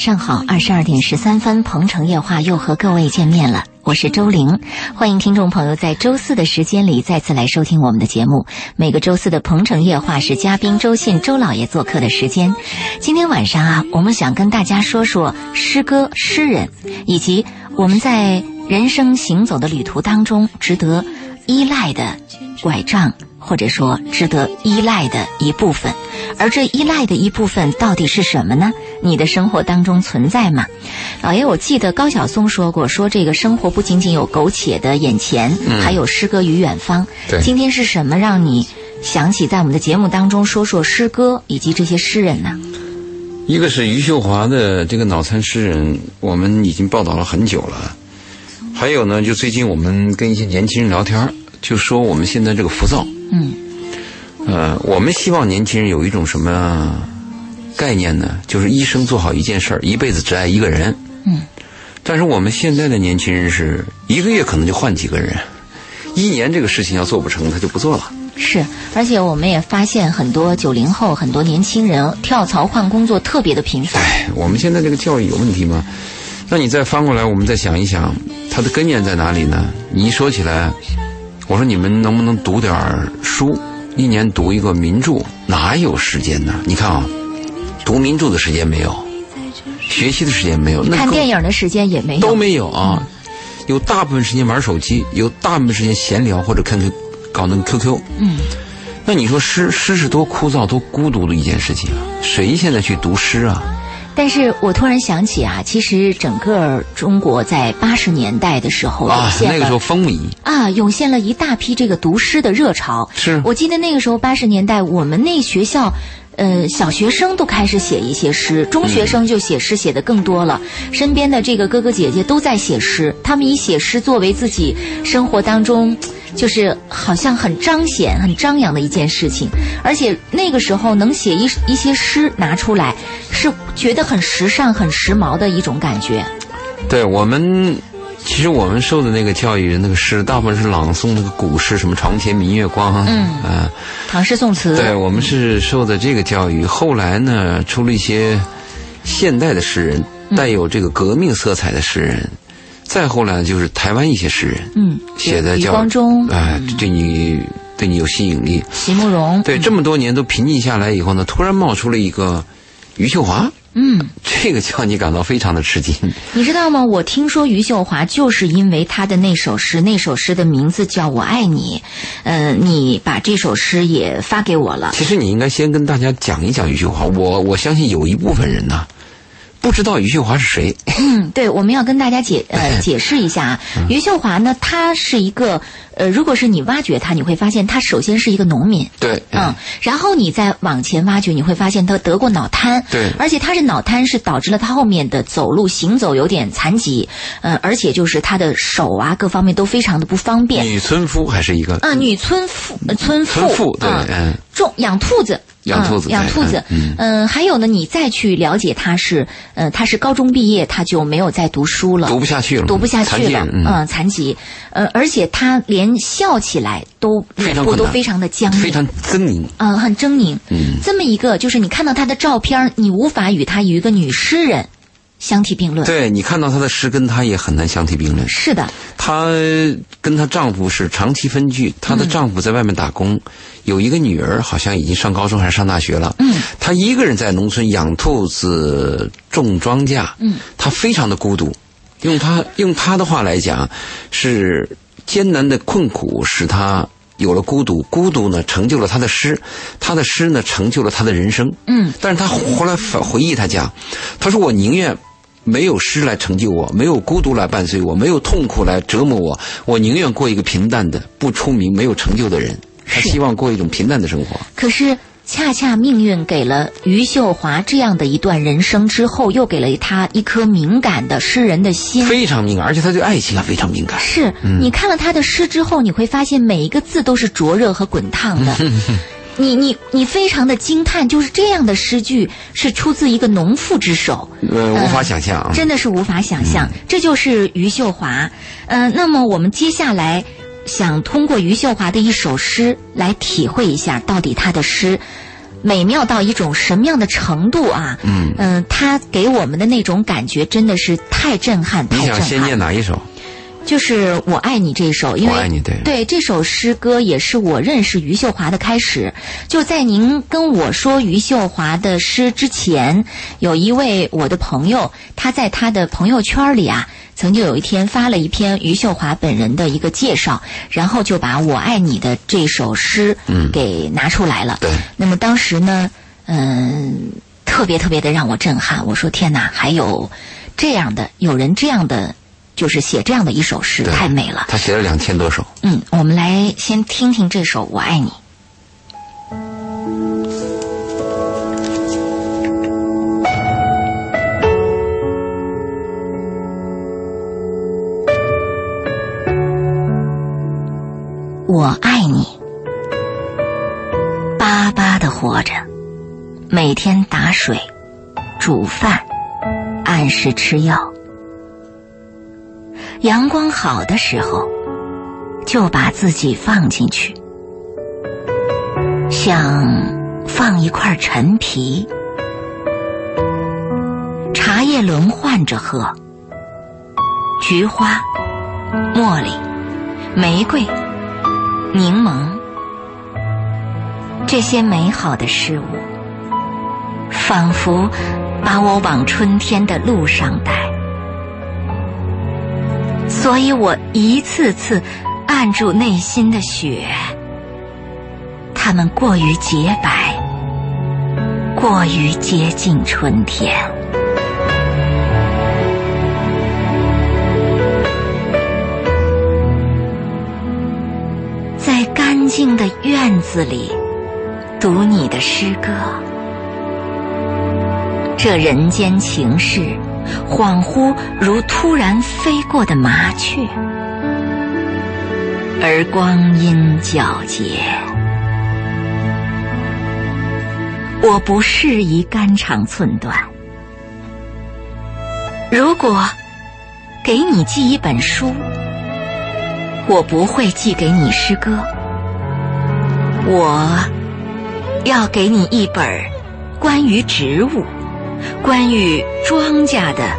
上好，二十二点十三分，鹏城夜话又和各位见面了，我是周玲，欢迎听众朋友在周四的时间里再次来收听我们的节目。每个周四的鹏城夜话是嘉宾周信周老爷做客的时间。今天晚上啊，我们想跟大家说说诗歌、诗人，以及我们在人生行走的旅途当中值得依赖的拐杖，或者说值得依赖的一部分。而这依赖的一部分到底是什么呢？你的生活当中存在吗？老爷，我记得高晓松说过，说这个生活不仅仅有苟且的眼前，还有诗歌与远方。对今天是什么让你想起在我们的节目当中说说诗歌以及这些诗人呢？一个是余秀华的这个脑残诗人，我们已经报道了很久了。还有呢，就最近我们跟一些年轻人聊天，就说我们现在这个浮躁，嗯，呃，我们希望年轻人有一种什么概念呢？就是一生做好一件事儿，一辈子只爱一个人。嗯。但是我们现在的年轻人是一个月可能就换几个人，一年这个事情要做不成，他就不做了。是，而且我们也发现很多九零后、很多年轻人跳槽换工作特别的频繁。哎，我们现在这个教育有问题吗？那你再翻过来，我们再想一想，它的根源在哪里呢？你一说起来，我说你们能不能读点儿书？一年读一个名著，哪有时间呢？你看啊，读名著的时间没有，学习的时间没有，那看电影的时间也没有，都没有啊。有大部分时间玩手机，有大部分时间闲聊或者看看搞那个 QQ。嗯，那你说诗诗是多枯燥、多孤独的一件事情啊？谁现在去读诗啊？但是我突然想起啊，其实整个中国在八十年代的时候涌啊，现了那个时候风靡。啊，涌现了一大批这个读诗的热潮。是我记得那个时候八十年代，我们那学校。呃，小学生都开始写一些诗，中学生就写诗写的更多了。身边的这个哥哥姐姐都在写诗，他们以写诗作为自己生活当中，就是好像很彰显、很张扬的一件事情。而且那个时候能写一一些诗拿出来，是觉得很时尚、很时髦的一种感觉。对我们，其实我们受的那个教育，那个诗大部分是朗诵那个古诗，什么“床前明月光”嗯啊唐诗宋词，对我们是受的这个教育。后来呢，出了一些现代的诗人，带有这个革命色彩的诗人。再后来就是台湾一些诗人嗯，写的叫光中、哎，对你对你有吸引力。席慕容，对，这么多年都平静下来以后呢，突然冒出了一个余秀华，嗯。这个叫你感到非常的吃惊。你知道吗？我听说余秀华就是因为她的那首诗，那首诗的名字叫《我爱你》，呃，你把这首诗也发给我了。其实你应该先跟大家讲一讲余秀华。我我相信有一部分人呢，不知道余秀华是谁。嗯，对，我们要跟大家解 呃解释一下啊。余秀华呢，她是一个呃，如果是你挖掘她，你会发现她首先是一个农民。对，嗯，然后你再往前挖掘，你会发现他得过脑瘫，对而且他是脑瘫是导致了他后面的走路行走有点残疾，呃，而且就是他的手啊各方面都非常的不方便。女村夫还是一个啊，女村妇，呃村妇，村妇，对，啊嗯，种养兔子，养兔子嗯养兔子，嗯。嗯，还有呢，你再去了解他是，呃，他是高中毕业，他就没有再读书了，读不下去了，读不下去了，嗯，嗯，残疾，呃，而且他连笑起来都非脸部都非常的僵硬，非常狰狞。嗯，很狰狞。嗯。这么一个，就是你看到他的照片儿，你无法与他与一个女诗人相提并论。对你看到她的诗，跟她也很难相提并论。是的，她跟她丈夫是长期分居，她的丈夫在外面打工，有一个女儿，好像已经上高中还是上大学了。嗯，她一个人在农村养兔子、种庄稼。嗯，她非常的孤独。用她用她的话来讲，是艰难的困苦使她有了孤独，孤独呢成就了她的诗，她的诗呢成就了她的人生。嗯，但是她后来反回忆，她讲，她说我宁愿。没有诗来成就我，没有孤独来伴随我，没有痛苦来折磨我，我宁愿过一个平淡的、不出名、没有成就的人。他希望过一种平淡的生活。可是。恰恰命运给了余秀华这样的一段人生之后，又给了他一颗敏感的诗人的心。非常敏感，而且他对爱情啊非常敏感。是、你看了他的诗之后，你会发现每一个字都是灼热和滚烫的。你你你非常的惊叹，就是这样的诗句是出自一个农妇之手。呃，无法想象啊。真的是无法想象，这就是余秀华。呃，那么我们接下来想通过余秀华的一首诗来体会一下，到底她的诗美妙到一种什么样的程度啊？嗯嗯、她给我们的那种感觉真的是太震撼，太震你想先念撼。哪一首？就是《我爱你》这一首，因为我爱你对对这首诗歌也是我认识余秀华的开始。就在您跟我说余秀华的诗之前，有一位我的朋友，他在他的朋友圈里啊，曾经有一天发了一篇余秀华本人的一个介绍，然后就把我爱你的这首诗嗯给拿出来了。对那么当时呢，嗯，特别特别的让我震撼。我说天哪，还有这样的，有人这样的，就是写这样的一首诗，太美了。他写了两千多首。嗯，我们来先听听这首《我爱你》。我爱你，巴巴的活着，每天打水、煮饭，按时吃药。阳光好的时候，就把自己放进去，像放一块陈皮，茶叶轮换着喝，菊花、茉莉、玫瑰、柠檬，这些美好的事物，仿佛把我往春天的路上带。所以我一次次按住内心的雪，它们过于洁白，过于接近春天。在干净的院子里读你的诗歌，这人间情事，恍惚如突然飞过的麻雀，而光阴皎洁。我不适宜肝肠寸断。如果给你寄一本书，我不会寄给你诗歌，我要给你一本关于植物、关于庄稼的，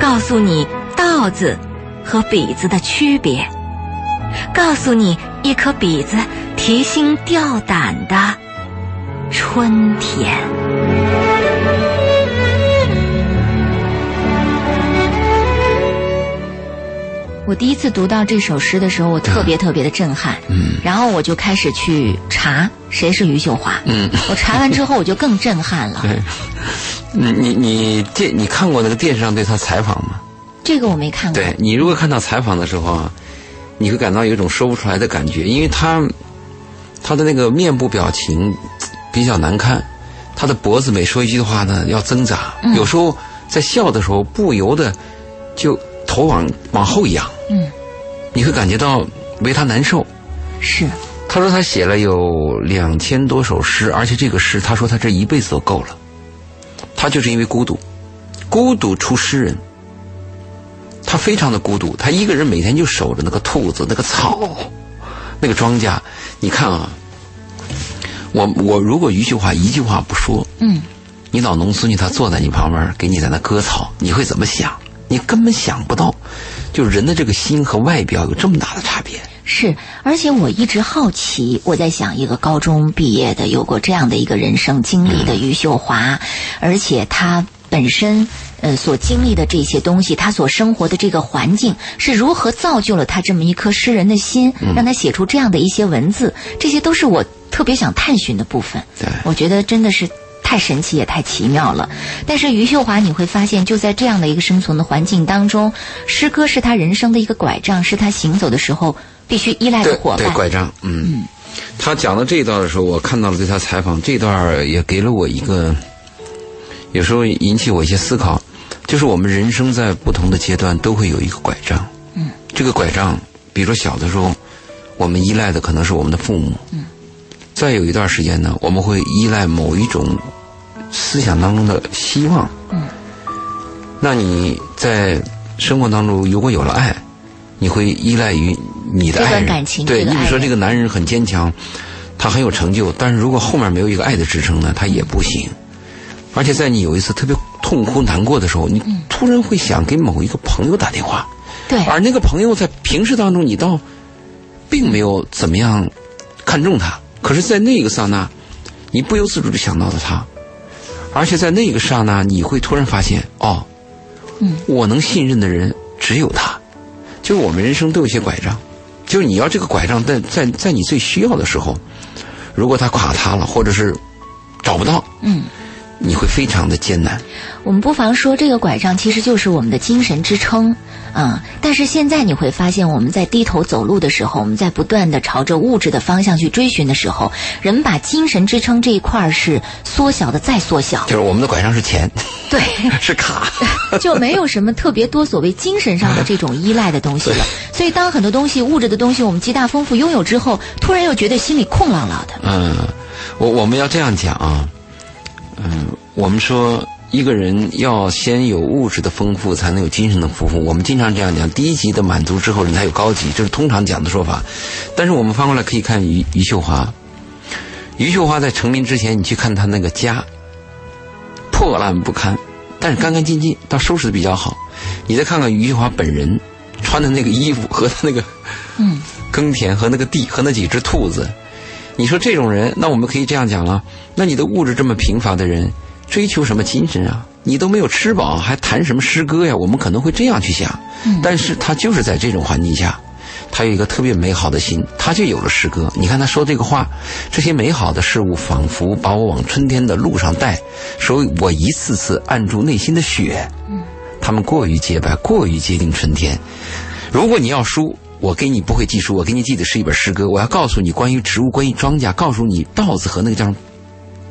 告诉你稻子和笔子的区别，告诉你一颗笔子提心吊胆的春天。我第一次读到这首诗的时候，我特别特别的震撼。嗯然后我就开始去查谁是余秀华。嗯，我查完之后，我就更震撼了。对。你你你电你看过那个电视上对他采访吗？这个我没看过。对你如果看到采访的时候啊，你会感到有一种说不出来的感觉，因为他他的那个面部表情比较难看，他的脖子每说一句话呢要挣扎，嗯有时候在笑的时候不由得就头往往后仰，嗯，你会感觉到为他难受。是，他说他写了有两千多首诗，而且这个诗他说他这一辈子都够了。他就是因为孤独，孤独出诗人。他非常的孤独，他一个人每天就守着那个兔子、那个草、那个庄稼。你看啊，我我如果一句话一句话不说，嗯，你老农孙女她坐在你旁边，给你在那割草，你会怎么想？你根本想不到，就人的这个心和外表有这么大的差别。是，而且我一直好奇，我在想，一个高中毕业的、有过这样的一个人生经历的余秀华，而且她本身呃所经历的这些东西，她所生活的这个环境是如何造就了她这么一颗诗人的心，让她写出这样的一些文字，这些都是我特别想探寻的部分。对我觉得真的是。太神奇也太奇妙了，但是余秀华你会发现，就在这样的一个生存的环境当中，诗歌是他人生的一个拐杖，是他行走的时候必须依赖的伙伴。拐杖，嗯，他讲到这一段的时候，我看到了对他采访这段，也给了我一个，有时候引起我一些思考，就是我们人生在不同的阶段都会有一个拐杖。嗯，这个拐杖，比如说小的时候，我们依赖的可能是我们的父母。嗯，再有一段时间呢，我们会依赖某一种思想当中的希望。嗯，那你在生活当中如果有了爱，你会依赖于你的爱人。感情对你比如说这个男人很坚强，他很有成就，但是如果后面没有一个爱的支撑呢，他也不行。而且在你有一次特别痛哭难过的时候，你嗯。突然会想给某一个朋友打电话，对，而那个朋友在平时当中你倒并没有怎么样看重他，可是，在那个刹那，你不由自主的想到了他，而且在那个刹那，你会突然发现，哦，嗯，我能信任的人只有他。就是我们人生都有些拐杖，就你要这个拐杖在在在你最需要的时候，如果它垮塌了，或者是找不到，嗯。你会非常的艰难。我们不妨说，这个拐杖其实就是我们的精神支撑，啊、但是现在你会发现，我们在低头走路的时候，我们在不断的朝着物质的方向去追寻的时候，人把精神支撑这一块儿是缩小的再缩小，就是我们的拐杖是钱，对，是卡。就没有什么特别多所谓精神上的这种依赖的东西了。所以，当很多东西物质的东西我们极大丰富拥有之后，突然又觉得心里空落落的。嗯，我我们要这样讲啊，嗯，我们说一个人要先有物质的丰富，才能有精神的丰富。我们经常这样讲，低级的满足之后，人才有高级，这是通常讲的说法。但是我们翻过来可以看余余秀华，余秀华在成名之前，你去看她那个家，破烂不堪，但是干干净净，倒收拾的比较好。你再看看余秀华本人穿的那个衣服和她那个嗯，耕田和那个地和那几只兔子，你说这种人，那我们可以这样讲了：那你的物质这么贫乏的人，追求什么精神啊？你都没有吃饱，还谈什么诗歌呀？我们可能会这样去想。但是他就是在这种环境下，他有一个特别美好的心，他就有了诗歌。你看他说这个话，这些美好的事物仿佛把我往春天的路上带，所以我一次次按住内心的雪。他们过于洁白，过于接近春天。如果你要书，我给你不会记书，我给你记的是一本诗歌。我要告诉你关于植物、关于庄稼，告诉你稻子和那个叫什么？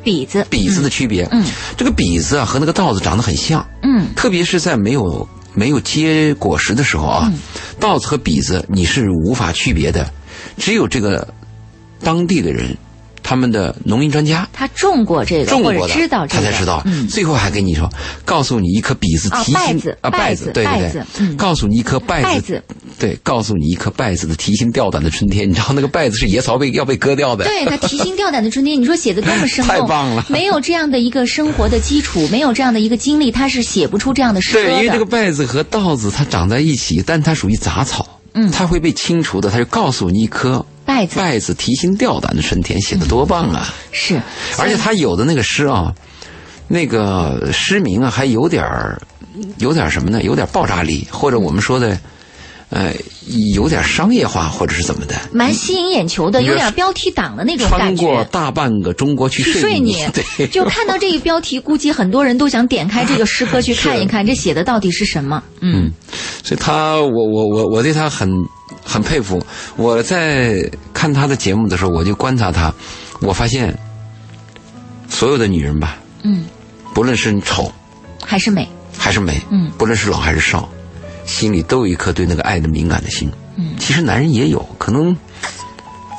笔子，比子的区别。嗯，这个比子啊和那个稻子长得很像，嗯。特别是在没有没有结果实的时候啊，稻子和比子你是无法区别的，只有这个当地的人，他们的农民专家。他种过这个，种过的，知道这个，他才知道。嗯，最后还跟你说，告诉你一颗稗子啊提心稗子啊，稗稗子，对对对，嗯告诉你一颗稗子，对，告诉你一颗稗子的提心吊胆的春天。你知道那个稗子是野草被要被割掉的，对他提心吊胆的春天，你说写的多么生动，太棒了没有这样的一个生活的基础，没有这样的一个经历，他是写不出这样的诗。对，因为这个稗子和稻子它长在一起，但它属于杂草，嗯它会被清除的。它就告诉你一颗稗子提心吊胆的春天，写的多棒啊！是，而且他有的那个诗啊，那个诗名啊，还有点儿，有点儿什么呢？有点爆炸力，或者我们说的，呃，有点商业化，或者是怎么的。蛮吸引眼球的，有点标题党的那种感觉穿感过觉。大半个中国去去睡睡你，对，就看到这个标题，估计很多人都想点开这个诗歌去 看一看，这写的到底是什么？嗯，所以他，我我我我对他很很佩服。我在看他的节目的时候，我就观察他，我发现所有的女人吧，嗯，不论是丑还是美，还是美，嗯不论是老还是少，心里都有一颗对那个爱的敏感的心。嗯，其实男人也有，可能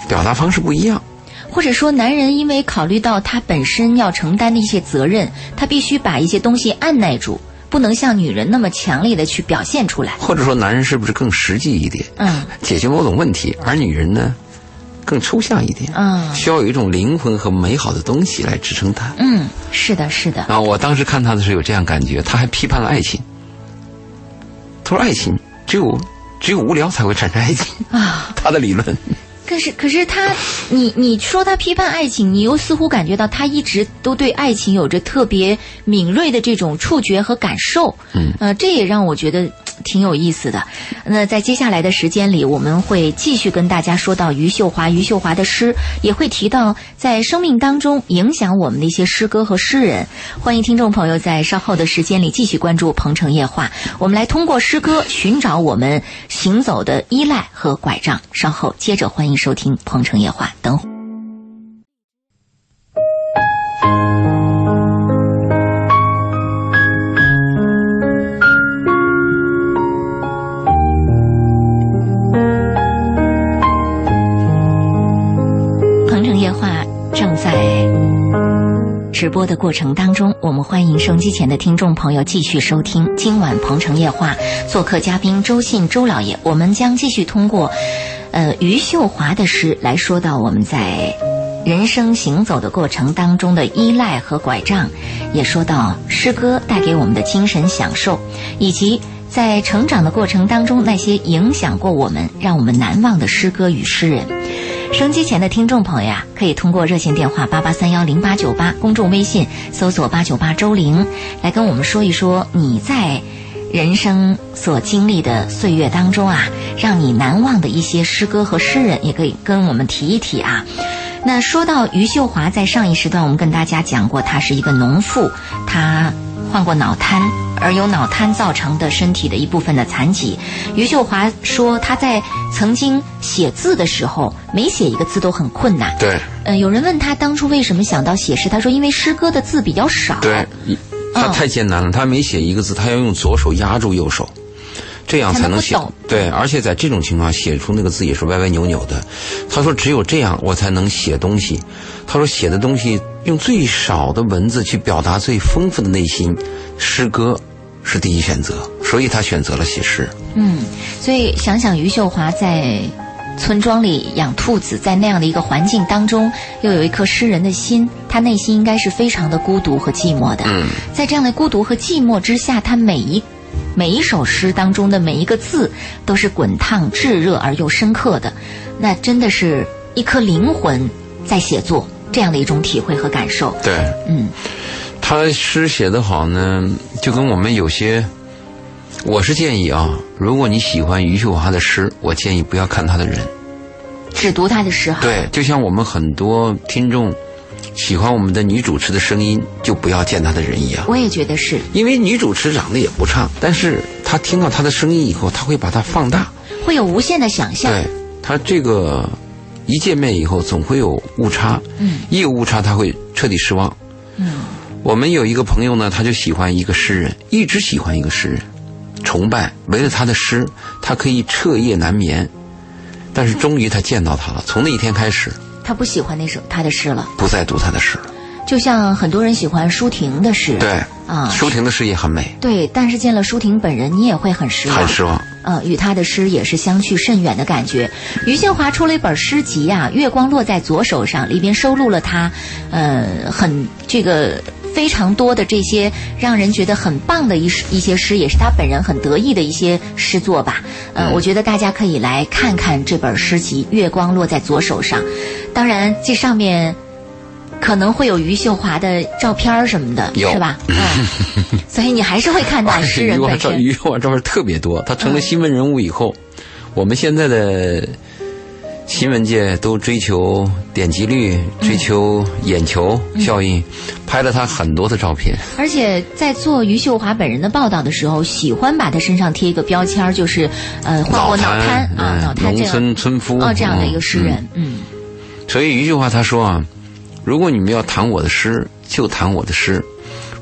表达方式不一样。或者说男人因为考虑到他本身要承担的一些责任，他必须把一些东西按耐住，不能像女人那么强烈的去表现出来。或者说，男人是不是更实际一点，嗯解决某种问题，而女人呢，更抽象一点，嗯需要有一种灵魂和美好的东西来支撑他。嗯，是的，是的，啊，我当时看他的时候有这样感觉，他还批判了爱情。他说：“爱情只有只有无聊才会产生爱情。”啊。他的理论，可是，可是他，你你说他批判爱情，你又似乎感觉到他一直都对爱情有着特别敏锐的这种触觉和感受。嗯，呃，这也让我觉得嘖挺有意思的。那在接下来的时间里，我们会继续跟大家说到余秀华，余秀华的诗，也会提到在生命当中影响我们的一些诗歌和诗人。欢迎听众朋友在稍后的时间里继续关注《鹏城夜话》，我们来通过诗歌寻找我们行走的依赖和拐杖。稍后接着欢迎收听《鹏城夜话》，等直播的过程当中，我们欢迎收机前的听众朋友继续收听今晚《鹏城夜话》，做客嘉宾周信周老爷，我们将继续通过，呃，余秀华的诗来说到我们在人生行走的过程当中的依赖和拐杖，也说到诗歌带给我们的精神享受，以及在成长的过程当中那些影响过我们、让我们难忘的诗歌与诗人。收音机前的听众朋友呀，可以通过热线电话八八三幺零八九八，公众微信搜索八九八周玲，来跟我们说一说你在人生所经历的岁月当中啊，让你难忘的一些诗歌和诗人，也可以跟我们提一提啊。那说到余秀华，在上一时段我们跟大家讲过，她是一个农妇，她患过脑瘫，而由脑瘫造成的身体的一部分的残疾。余秀华说，她在曾经写字的时候，每写一个字都很困难。对呃，有人问他当初为什么想到写诗，他说因为诗歌的字比较少。对，他嗯太艰难了，他每写一个字，他要用左手压住右手，这样才能写。对，而且在这种情况写出那个字也是歪歪扭扭的。他说只有这样我才能写东西。他说写的东西用最少的文字去表达最丰富的内心，诗歌是第一选择，所以他选择了写诗。嗯，所以想想余秀华在村庄里养兔子，在那样的一个环境当中，又有一颗诗人的心，他内心应该是非常的孤独和寂寞的。嗯，在这样的孤独和寂寞之下，他每一每一首诗当中的每一个字都是滚烫、炙热而又深刻的，那真的是一颗灵魂在写作，这样的一种体会和感受。对，嗯，他诗写得好呢，就跟我们有些，我是建议啊，如果你喜欢余秀华的诗，我建议不要看他的人。只读他的诗哈。对，就像我们很多听众喜欢我们的女主持的声音，就不要见她的人一样。我也觉得是，因为女主持长得也不差，但是她听到她的声音以后，她会把它放大。会有无限的想象。对，她这个一见面以后总会有误差，嗯，一有误差他会彻底失望。嗯，我们有一个朋友呢，他就喜欢一个诗人，一直喜欢一个诗人，崇拜，为了他的诗，他可以彻夜难眠。但是终于他见到他了，从那一天开始，他不喜欢那首他的诗了。不再读他的诗了。就像很多人喜欢舒婷的诗，对，啊，舒婷的诗也很美，对，但是见了舒婷本人，你也会很失望，很失望。呃，与他的诗也是相去甚远的感觉。余秀华出了一本诗集啊，《月光落在左手上》，里边收录了他，呃，很这个非常多的这些让人觉得很棒的一一些诗，也是他本人很得意的一些诗作吧。呃，我觉得大家可以来看看这本诗集《月光落在左手上》，当然这上面。可能会有余秀华的照片儿什么的，是吧？嗯，所以你还是会看到 诗人余华照本身。余华照片特别多，他成了新闻人物以后，我们现在的新闻界都追求点击率，追求眼球效应，拍了他很多的照片。而且在做余秀华本人的报道的时候，喜欢把他身上贴一个标签，就是呃患过脑瘫啊，嗯脑瘫这样农村村夫哦这样的一个嗯诗人，嗯所以余秀华他说啊，如果你们要谈我的诗，就谈我的诗，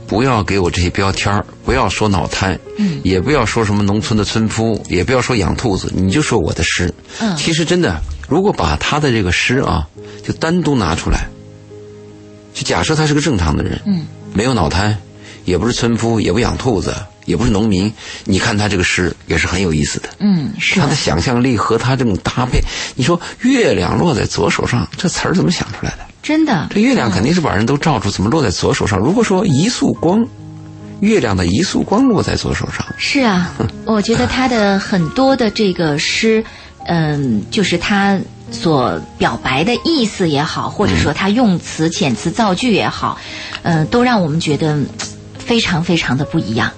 不要给我这些标签儿不要说脑瘫，嗯。也不要说什么农村的村夫，也不要说养兔子，你就说我的诗。嗯。其实真的，如果把他的这个诗啊，就单独拿出来，就假设他是个正常的人，嗯，没有脑瘫，也不是村夫，也不养兔子，也不是农民，你看他这个诗也是很有意思的。嗯，是他的想象力和他这种搭配，你说月亮落在左手上，这词儿怎么想出来的？真的。这月亮肯定是把人都照住，怎么落在左手上？如果说一束光，月亮的一束光落在左手上，是啊，我觉得他的很多的这个诗，嗯，就是他所表白的意思也好，或者说他用词、遣词造句也好，嗯，都让我们觉得嗯非常非常的不一样。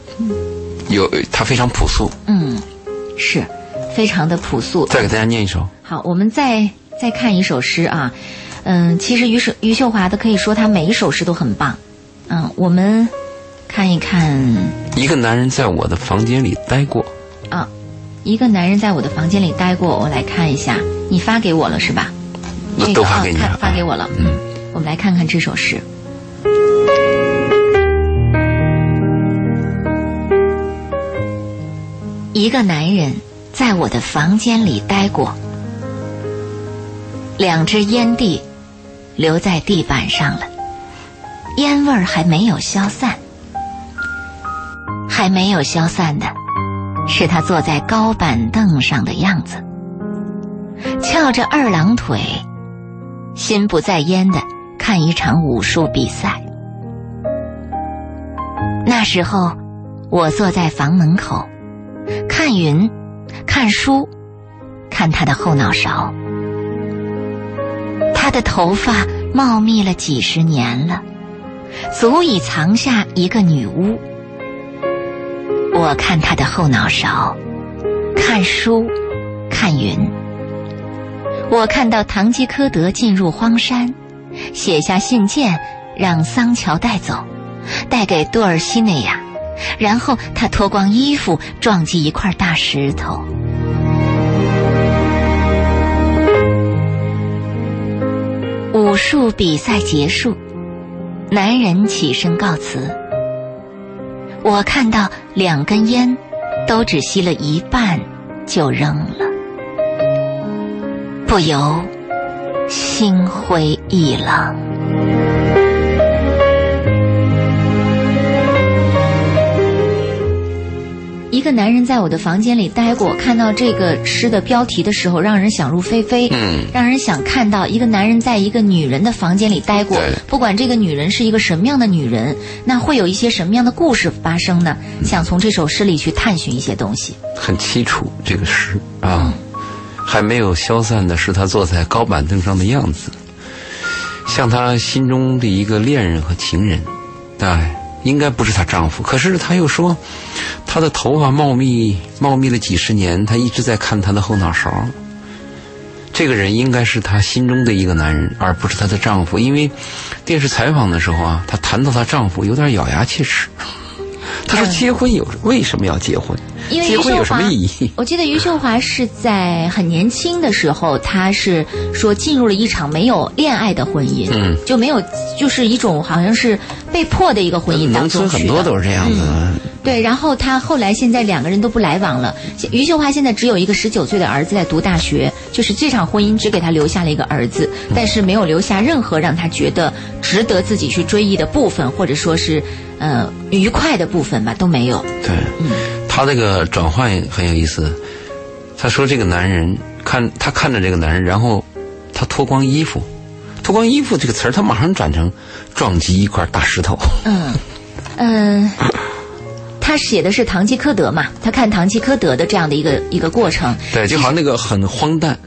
有它非常朴素。嗯，是，非常的朴素。再给大家念一首，好，我们再再看一首诗啊，嗯，其实余秀余秀华的可以说他每一首诗都很棒，嗯，我们看一看一个男人在我的房间里待过，啊，一个男人在我的房间里待过，我来看一下，你发给我了是吧？那这个发给你发给我了，嗯，我们来看看这首诗。一个男人在我的房间里待过，两只烟蒂留在地板上了，烟味儿还没有消散，还没有消散的，是他坐在高板凳上的样子，翘着二郎腿，心不在焉的看一场武术比赛。那时候，我坐在房门口，看云，看书，看他的后脑勺。他的头发茂密了几十年了，足以藏下一个女巫。我看他的后脑勺，看书，看云。我看到唐吉诃德进入荒山，写下信件，让桑乔带走。带给多尔西内亚，然后他脱光衣服撞击一块大石头。武术比赛结束，男人起身告辞。我看到两根烟，都只吸了一半就扔了，不由心灰意冷。个男人在我的房间里待过，看到这个诗的标题的时候，让人想入非非，嗯，让人想看到一个男人在一个女人的房间里待过对，不管这个女人是一个什么样的女人，那会有一些什么样的故事发生呢？想从这首诗里去探寻一些东西。很凄楚这个诗啊，还没有消散的是他坐在高板凳上的样子，像他心中的一个恋人和情人，哎，应该不是她丈夫，可是他又说，他的头发茂密茂密了几十年，他一直在看他的后脑勺。这个人应该是她心中的一个男人，而不是她的丈夫。因为电视采访的时候啊，她谈到她丈夫有点咬牙切齿。她说：“嗯结婚有为什么要结婚？因为余秀结婚有什华么意义？”我记得余秀华是在很年轻的时候，她是说进入了一场没有恋爱的婚姻，嗯就没有，就是一种好像是被迫的一个婚姻当中很多都是这样子的。对，然后她后来现在两个人都不来往了。余秀华现在只有一个十九岁的儿子在读大学，就是这场婚姻只给她留下了一个儿子，但是没有留下任何让她觉得值得自己去追忆的部分，或者说是呃愉快的部分吧，都没有。对，他这个转换很有意思。他说这个男人看他看着这个男人，然后他脱光衣服，脱光衣服这个词儿，他马上转成撞击一块大石头。嗯，嗯，他写的是堂吉诃德嘛，他看堂吉诃德的这样的一个一个过程。对，就好像那个很荒诞。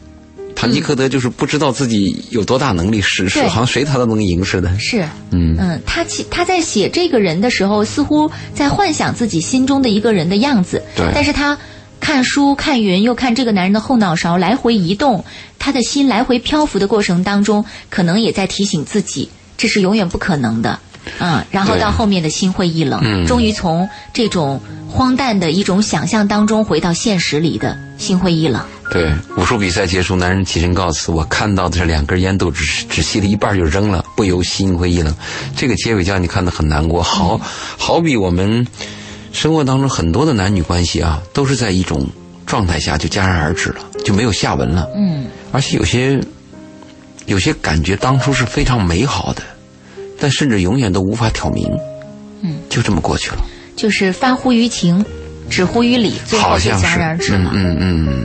堂吉诃德就是不知道自己有多大能力，是是好像谁他都能赢似的。是，嗯嗯，他其他在写这个人的时候，似乎在幻想自己心中的一个人的样子。对但是他看书、看云，又看这个男人的后脑勺来回移动，他的心来回漂浮的过程当中，可能也在提醒自己，这是永远不可能的。嗯，然后到后面的心灰意冷，嗯终于从这种荒诞的一种想象当中回到现实里的心灰意冷。对，武术比赛结束，男人起身告辞。我看到的是两根烟都只 只吸了一半就扔了，不由心灰意冷。这个结尾叫你看的很难过，好，好比我们生活当中很多的男女关系啊，都是在一种状态下就戛然而止了，就没有下文了。嗯，而且有些有些感觉当初是非常美好的，但甚至永远都无法挑明。嗯，就这么过去了，就是发乎于情，止乎于理，最后就戛好像是，然而止了。嗯嗯嗯，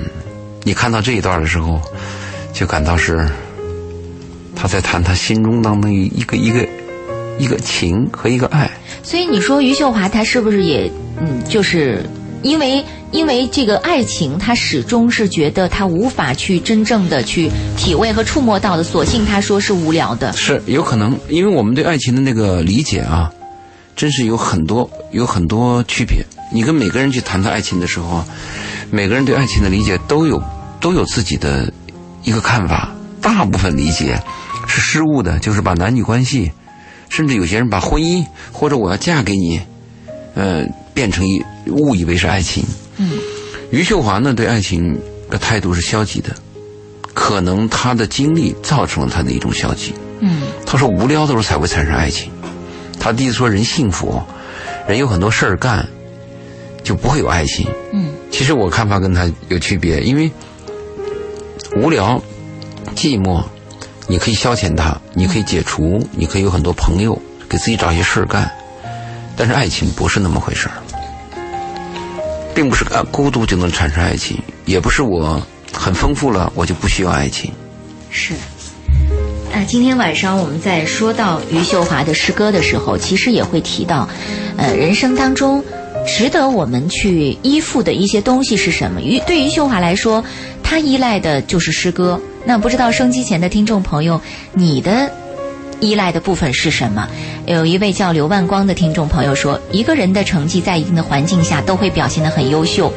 你看到这一段的时候，就感到是他在谈他心中当中一个一个一个情和一个爱。所以你说余秀华她是不是也嗯，就是因为因为这个爱情，她始终是觉得她无法去真正的去体味和触摸到的，索性她说是无聊的。是有可能，因为我们对爱情的那个理解啊，真是有很多有很多区别。你跟每个人去谈谈爱情的时候啊，每个人对爱情的理解都有都有自己的一个看法。大部分理解是失误的，就是把男女关系，甚至有些人把婚姻或者我要嫁给你，呃，变成一误以为是爱情。嗯，余秀华呢对爱情的态度是消极的，可能她的经历造成了她的一种消极。嗯她说无聊的时候才会产生爱情。她第一次说人幸福，人有很多事儿干，就不会有爱情。嗯其实我看法跟她有区别，因为无聊、寂寞，你可以消遣它，你可以解除，你可以有很多朋友给自己找些事儿干。但是爱情不是那么回事儿，并不是啊孤独就能产生爱情，也不是我很丰富了我就不需要爱情。是。那，今天晚上我们在说到余秀华的诗歌的时候，其实也会提到，呃，人生当中值得我们去依附的一些东西是什么？于对于秀华来说，她依赖的就是诗歌。那不知道收机前的听众朋友，你的依赖的部分是什么？有一位叫刘万光的听众朋友说，一个人的成绩在一定的环境下都会表现得很优秀。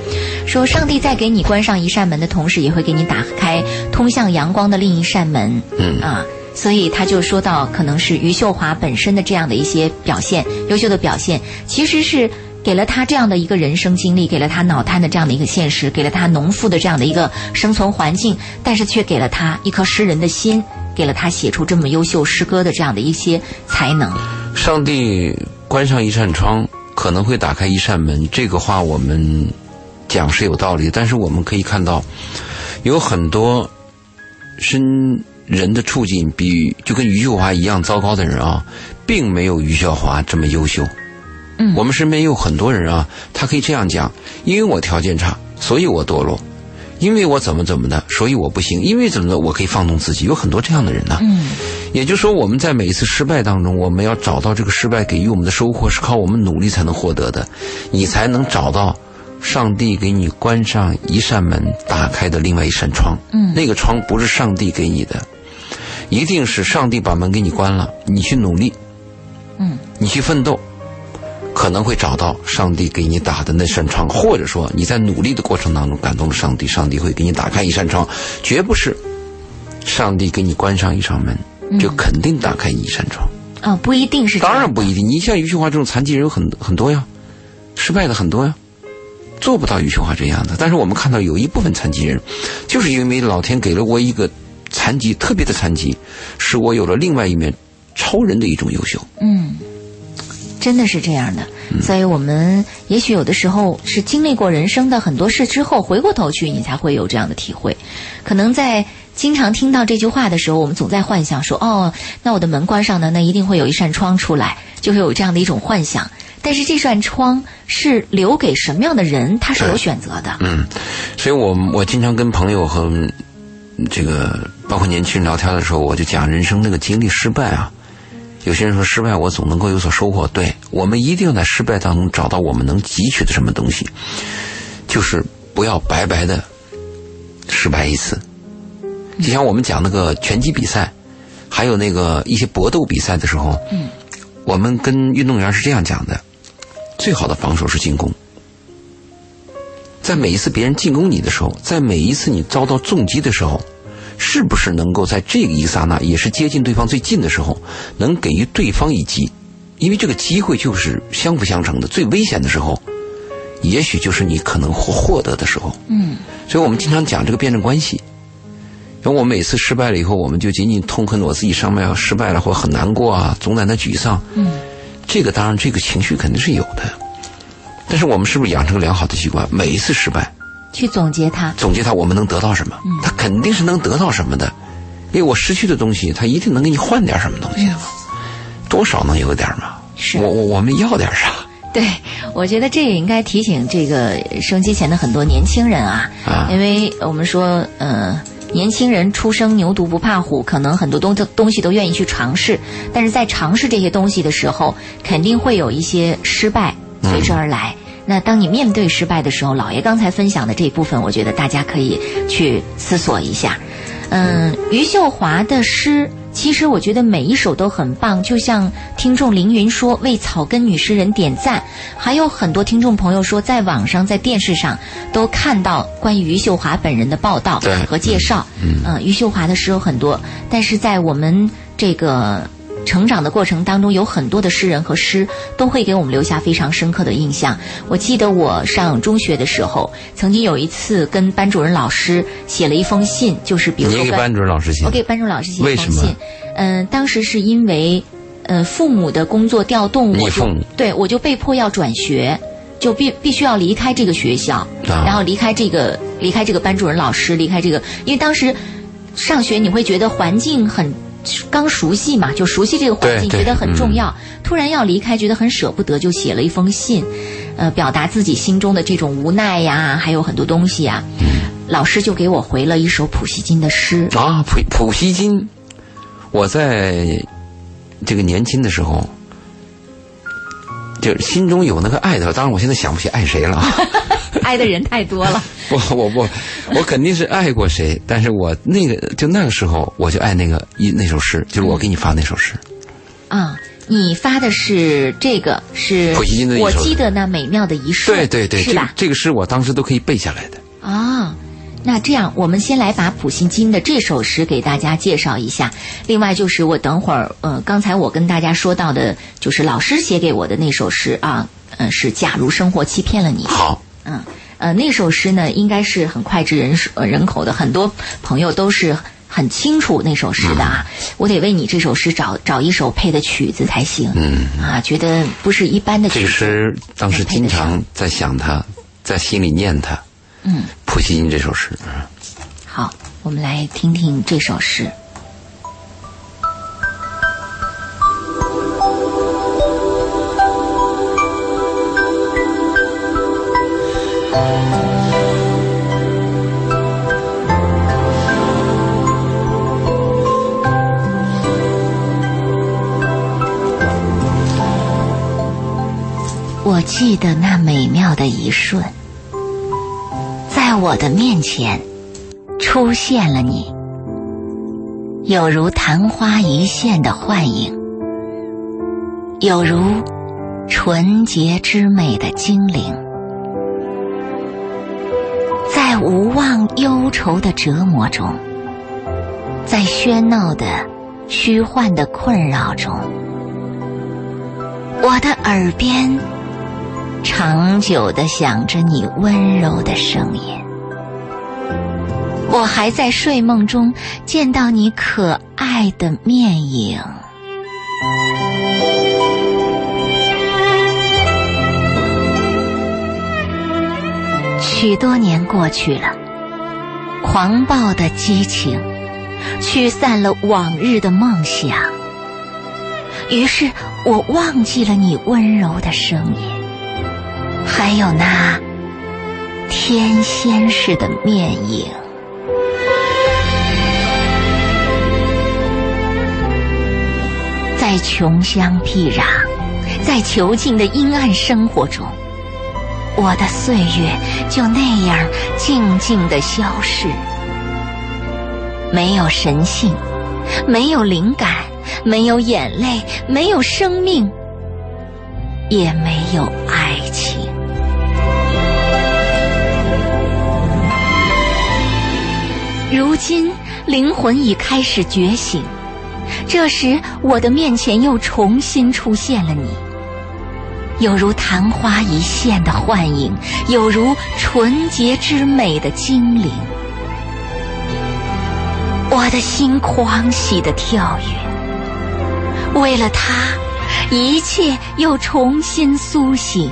说上帝在给你关上一扇门的同时，也会给你打开通向阳光的另一扇门。嗯啊。所以他就说到，可能是余秀华本身的这样的一些表现，优秀的表现，其实是给了他这样的一个人生经历，给了他脑瘫的这样的一个现实，给了他农妇的这样的一个生存环境，但是却给了他一颗诗人的心，给了他写出这么优秀诗歌的这样的一些才能。上帝关上一扇窗，可能会打开一扇门。这个话我们讲是有道理，但是我们可以看到，有很多身。人的处境比就跟余秀华一样糟糕的人啊，并没有余秀华这么优秀。嗯，我们身边有很多人啊，他可以这样讲：因为我条件差，所以我堕落；因为我怎么怎么的，所以我不行；因为怎么的，我可以放纵自己。有很多这样的人呢。嗯，也就是说，我们在每一次失败当中，我们要找到这个失败给予我们的收获是靠我们努力才能获得的，你才能找到。上帝给你关上一扇门，打开的另外一扇窗。嗯，那个窗不是上帝给你的。一定是上帝把门给你关了，你去努力，嗯，你去奋斗，可能会找到上帝给你打的那扇窗，或者说你在努力的过程当中感动了上帝，上帝会给你打开一扇窗，绝不是上帝给你关上一扇门就肯定打开一扇窗。啊，不一定是。当然不一定，你像余秀华这种残疾人有很很多呀，失败的很多呀，做不到余秀华这样的。但是我们看到有一部分残疾人，就是因为老天给了我一个。残疾特别的残疾，使我有了另外一面超人的一种优秀。嗯，真的是这样的。所以我们也许有的时候是经历过人生的很多事之后，回过头去，你才会有这样的体会。可能在经常听到这句话的时候，我们总在幻想说：“哦，那我的门关上呢，那一定会有一扇窗出来，就会有这样的一种幻想。”但是这扇窗是留给什么样的人，他是有选择的。嗯，所以我我经常跟朋友和。这个包括年轻人聊天的时候，我就讲人生那个经历失败啊。有些人说失败，我总能够有所收获。对我们一定要在失败当中找到我们能汲取的什么东西，就是不要白白的失败一次。就像我们讲那个拳击比赛，还有那个一些搏斗比赛的时候，我们跟运动员是这样讲的：最好的防守是进攻。在每一次别人进攻你的时候，在每一次你遭到重击的时候，是不是能够在这个一刹那，也是接近对方最近的时候，能给予对方一击？因为这个机会就是相辅相成的。最危险的时候，也许就是你可能获获得的时候。嗯，所以我们经常讲这个辩证关系。然后我们每次失败了以后，我们就仅仅痛恨我自己上面要失败了，或很难过啊，总在那沮丧。嗯，这个当然，这个情绪肯定是有的。但是我们是不是养成良好的习惯？每一次失败，去总结它，总结它，我们能得到什么？它肯定是能得到什么的，因为我失去的东西，它一定能给你换点什么东西的嘛，多少能有点嘛。是我我我们要点啥？对，我觉得这也应该提醒这个升机前的很多年轻人啊，啊因为我们说，呃，年轻人初生牛犊不怕虎，可能很多东东西都愿意去尝试，但是在尝试这些东西的时候，肯定会有一些失败。随之而来。那当你面对失败的时候，老爷刚才分享的这一部分，我觉得大家可以去思索一下。嗯，余秀华的诗，其实我觉得每一首都很棒。就像听众凌云说，为草根女诗人点赞，还有很多听众朋友说，在网上、在电视上都看到关于余秀华本人的报道和介绍。嗯，余秀华的诗有很多，但是在我们这个。成长的过程当中，有很多的诗人和诗都会给我们留下非常深刻的印象。我记得我上中学的时候，曾经有一次跟班主任老师写了一封信，就是比如说你给班主任老师写，我给班主任老师写一封信。嗯，当时是因为，呃，父母的工作调动，我父母对我就被迫要转学，就必必须要离开这个学校，啊、然后离开这个离开这个班主任老师，离开这个，因为当时上学你会觉得环境很。刚熟悉嘛，就熟悉这个环境，觉得很重要。突然要离开，觉得很舍不得，就写了一封信，呃，表达自己心中的这种无奈呀，还有很多东西呀。老师就给我回了一首普希金的诗，啊，普普希金，我在这个年轻的时候，就心中有那个爱的，当然我现在想不起爱谁了啊。爱的人太多了。不，我不，我肯定是爱过谁，但是我那个就那个时候，我就爱那个一那首诗，就是我给你发那首诗。啊，你发的是这个是普希金的一首我记得那美妙的一瞬，对对对，这个是吧？这个诗我当时都可以背下来的。啊，那这样我们先来把普希金的这首诗给大家介绍一下。另外就是我等会儿，呃，刚才我跟大家说到的，就是老师写给我的那首诗啊，嗯、是假如生活欺骗了你。好，嗯，呃，那首诗呢，应该是很脍炙人呃人口的，很多朋友都是很清楚那首诗的啊。我得为你这首诗找找一首配的曲子才行。嗯，啊，觉得不是一般的曲子。这个诗当时经常在想他，在心里念他。嗯，普希金这首诗。好，我们来听听这首诗。我记得那美妙的一瞬，我的面前出现了你，有如昙花一现的幻影，有如纯洁之美的精灵，在无望忧愁的折磨中，在喧闹的虚幻的困扰中，我的耳边。长久的想着你温柔的声音，我还在睡梦中见到你可爱的面影。许多年过去了，狂暴的激情驱散了往日的梦想，于是我忘记了你温柔的声音。还有那天仙似的面影，在穷乡僻壤，在囚禁的阴暗生活中，我的岁月就那样静静的消逝，没有神性，没有灵感，没有眼泪，没有生命，也没有爱情。如今灵魂已开始觉醒，这时我的面前又重新出现了你，有如昙花一现的幻影，有如纯洁之美的精灵。我的心狂喜的跳跃，为了他，一切又重新苏醒，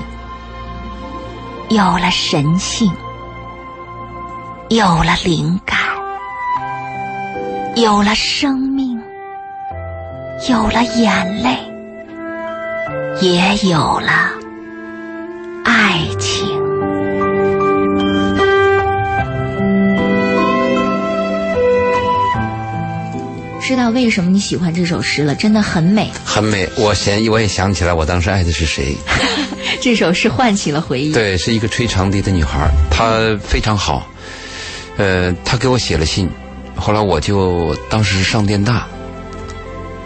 有了神性，有了灵感。有了生命，有了眼泪，也有了爱情。知道为什么你喜欢这首诗了？真的很美。很美。我想，我也想起来，我当时爱的是谁？这首诗唤起了回忆。对，是一个吹长笛的女孩，她非常好。呃，她给我写了信。后来我就当时上电大，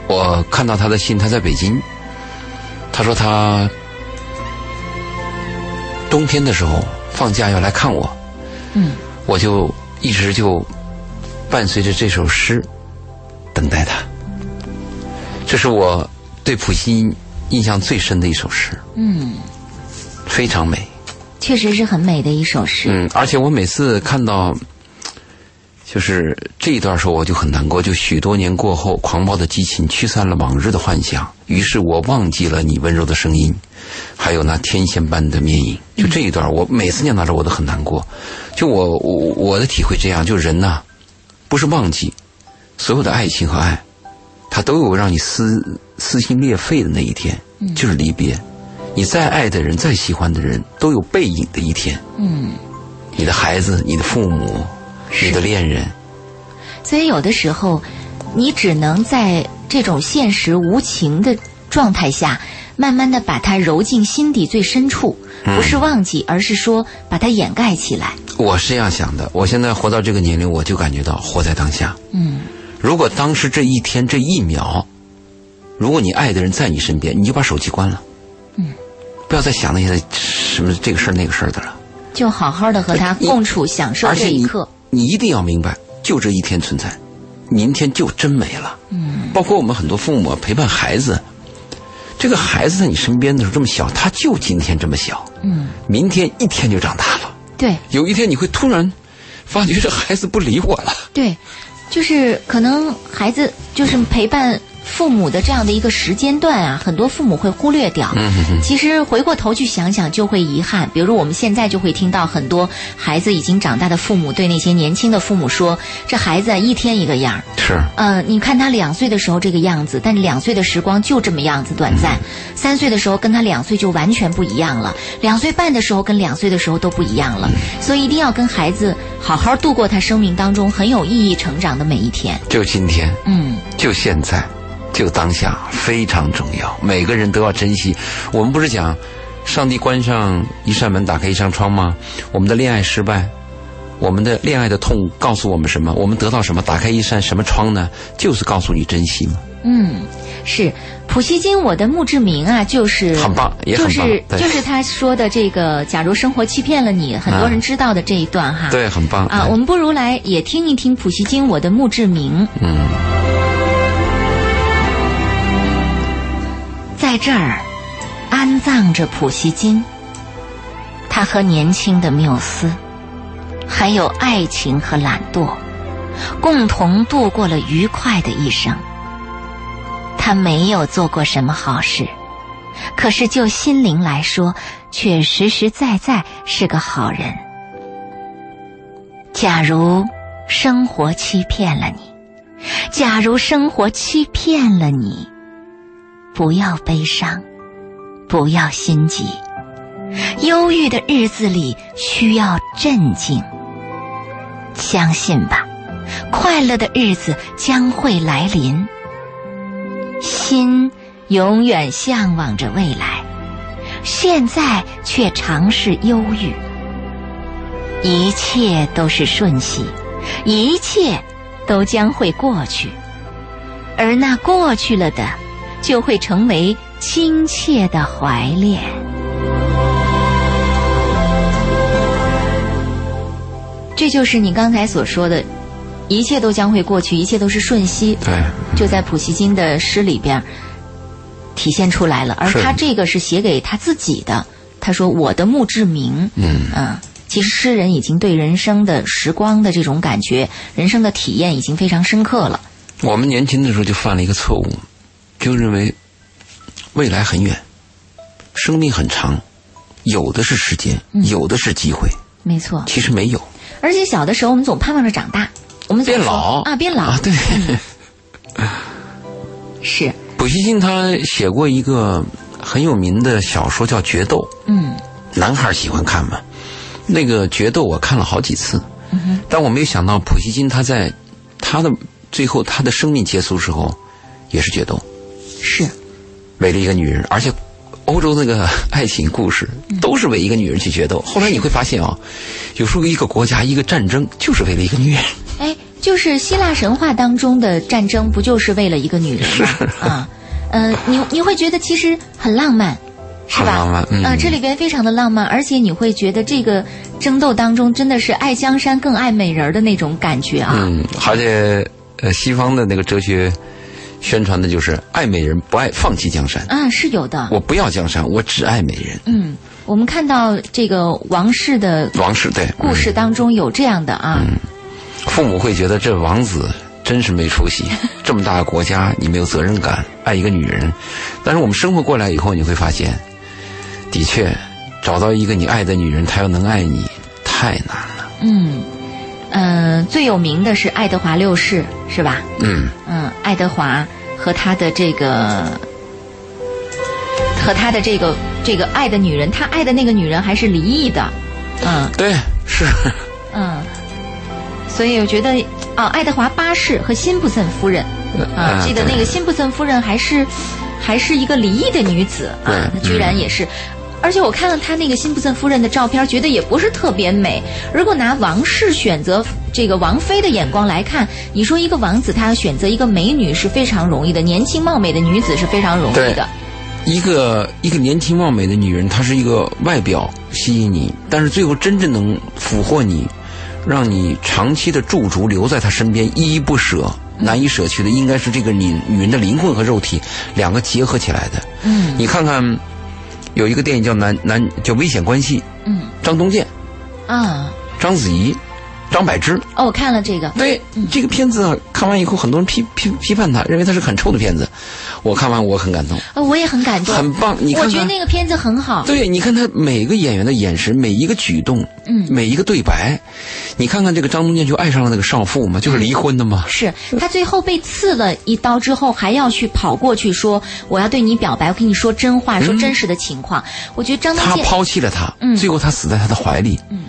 我看到他的信，他在北京。他说他冬天的时候放假要来看我，嗯，我就一直就伴随着这首诗等待他。这是我对普希印象最深的一首诗，嗯，非常美，确实是很美的一首诗。嗯，而且我每次看到。就是这一段时候，我就很难过。就许多年过后，狂暴的激情驱散了往日的幻想，于是我忘记了你温柔的声音，还有那天仙般的面影。就这一段，我每次念到这，我都很难过。就我我我的体会这样，就人呐、不是忘记所有的爱情和爱，他都有让你撕撕心裂肺的那一天，就是离别。你再爱的人，再喜欢的人，都有背影的一天。嗯，你的孩子、你的父母、你的恋人，所以有的时候，你只能在这种现实无情的状态下，慢慢的把它揉进心底最深处，不是忘记，而是说把它掩盖起来。我是这样想的。我现在活到这个年龄，我就感觉到活在当下。嗯，如果当时这一天这一秒，如果你爱的人在你身边，你就把手机关了。嗯，不要再想那些什么这个事儿那个事儿的了。就好好的和他共处，享受这一刻。你一定要明白，就这一天存在，明天就真没了。嗯，包括我们很多父母陪伴孩子，这个孩子在你身边的时候这么小，他就今天这么小，嗯，明天一天就长大了。对有一天你会突然发觉这孩子不理我了。对，就是可能孩子就是陪伴父母的这样的一个时间段啊，很多父母会忽略掉。嗯哼哼其实回过头去想想，就会遗憾。比如我们现在就会听到很多孩子已经长大的父母对那些年轻的父母说：“这孩子啊，一天一个样儿。是，呃，你看他两岁的时候这个样子，但两岁的时光就这么样子短暂。三岁的时候跟他两岁就完全不一样了，两岁半的时候跟两岁的时候都不一样了。所以一定要跟孩子好好度过他生命当中很有意义成长的每一天。就今天，嗯，就现在，就当下，非常重要。每个人都要珍惜。我们不是讲，上帝关上一扇门，打开一扇窗吗？我们的恋爱失败，我们的恋爱的痛，告诉我们什么？我们得到什么？打开一扇什么窗呢？就是告诉你珍惜嘛。嗯，是普希金，我的墓志铭啊，就是很棒也很棒就是就是他说的这个，假如生活欺骗了你，很多人知道的这一段哈。对，很棒啊，哎我们不如来也听一听普希金《我的墓志铭》。嗯，在这儿安葬着普希金，他和年轻的缪斯，还有爱情和懒惰，共同度过了愉快的一生。他没有做过什么好事，可是就心灵来说，却实实在在是个好人。假如生活欺骗了你，假如生活欺骗了你。不要悲伤，不要心急。忧郁的日子里需要镇静。相信吧，快乐的日子将会来临。心永远向往着未来，现在却常是忧郁。一切都是瞬息，一切都将会过去，而那过去了的。就会成为亲切的怀恋。这就是你刚才所说的，一切都将会过去，一切都是瞬息。对，就在普希金的诗里边体现出来了。而他这个是写给他自己的，他说：“我的墓志铭。”嗯啊，其实诗人已经对人生的时光的这种感觉、人生的体验已经非常深刻了。我们年轻的时候就犯了一个错误，就认为未来很远，生命很长，有的是时间，嗯有的是机会，没错，其实没有。而且小的时候我们总盼望着长大，我们变老啊，变老、啊，对。是，普希金他写过一个很有名的小说叫《决斗》，嗯男孩喜欢看嘛。那个《决斗》我看了好几次，嗯，但我没有想到普希金他在他的最后他的生命结束时候也是决斗，是，为了一个女人，而且欧洲那个爱情故事都是为一个女人去决斗。后来你会发现啊、有时候一个国家一个战争就是为了一个女人。哎，就是希腊神话当中的战争，不就是为了一个女人吗？啊，呃，你你会觉得其实很浪漫，是吧？啊，这里边非常的浪漫，而且你会觉得这个争斗当中真的是爱江山更爱美人的那种感觉啊。嗯，而且呃，西方的那个哲学宣传的就是爱美人不爱放弃江山。啊，是有的。我不要江山，我只爱美人。嗯，我们看到这个王室的王室对故事当中有这样的啊，嗯父母会觉得这王子真是没出息，这么大个国家你没有责任感，爱一个女人。但是我们生活过来以后，你会发现，的确找到一个你爱的女人，她要能爱你，太难了。嗯，呃，最有名的是爱德华六世，是吧？嗯，嗯，爱德华和他的这个和他的这个这个爱的女人，他爱的那个女人还是离异的，嗯。对，是，嗯，所以我觉得啊，爱德华八世和辛普森夫人啊，嗯记得那个辛普森夫人还是还是一个离异的女子啊对，嗯。她居然也是。而且我看了他那个辛普森夫人的照片，觉得也不是特别美。如果拿王室选择这个王妃的眼光来看，你说一个王子他要选择一个美女是非常容易的，年轻貌美的女子是非常容易的。一个一个年轻貌美的女人，她是一个外表吸引你，但是最后真正能俘获你，让你长期的驻足留在她身边，依依不舍、难以舍去的，应该是这个女女人的灵魂和肉体两个结合起来的。嗯你看看，有一个电影叫《男男》叫《危险关系》，嗯。张东健、啊。章子怡、张柏芝。哦，我看了这个，对这个片子啊，看完以后，很多人批批批判他，认为他是很臭的片子。我看完我很感动，呃，我也很感动，很棒。你看我觉得，那个片子很好。对，你看他每个演员的眼神，每一个举动，嗯每一个对白，你看看这个张东健就爱上了那个少妇嘛，就是离婚的嘛。是他最后被刺了一刀之后，还要去跑过去说我要对你表白，我跟你说真话，说真实的情况。我觉得张东健他抛弃了他，嗯最后他死在他的怀里。嗯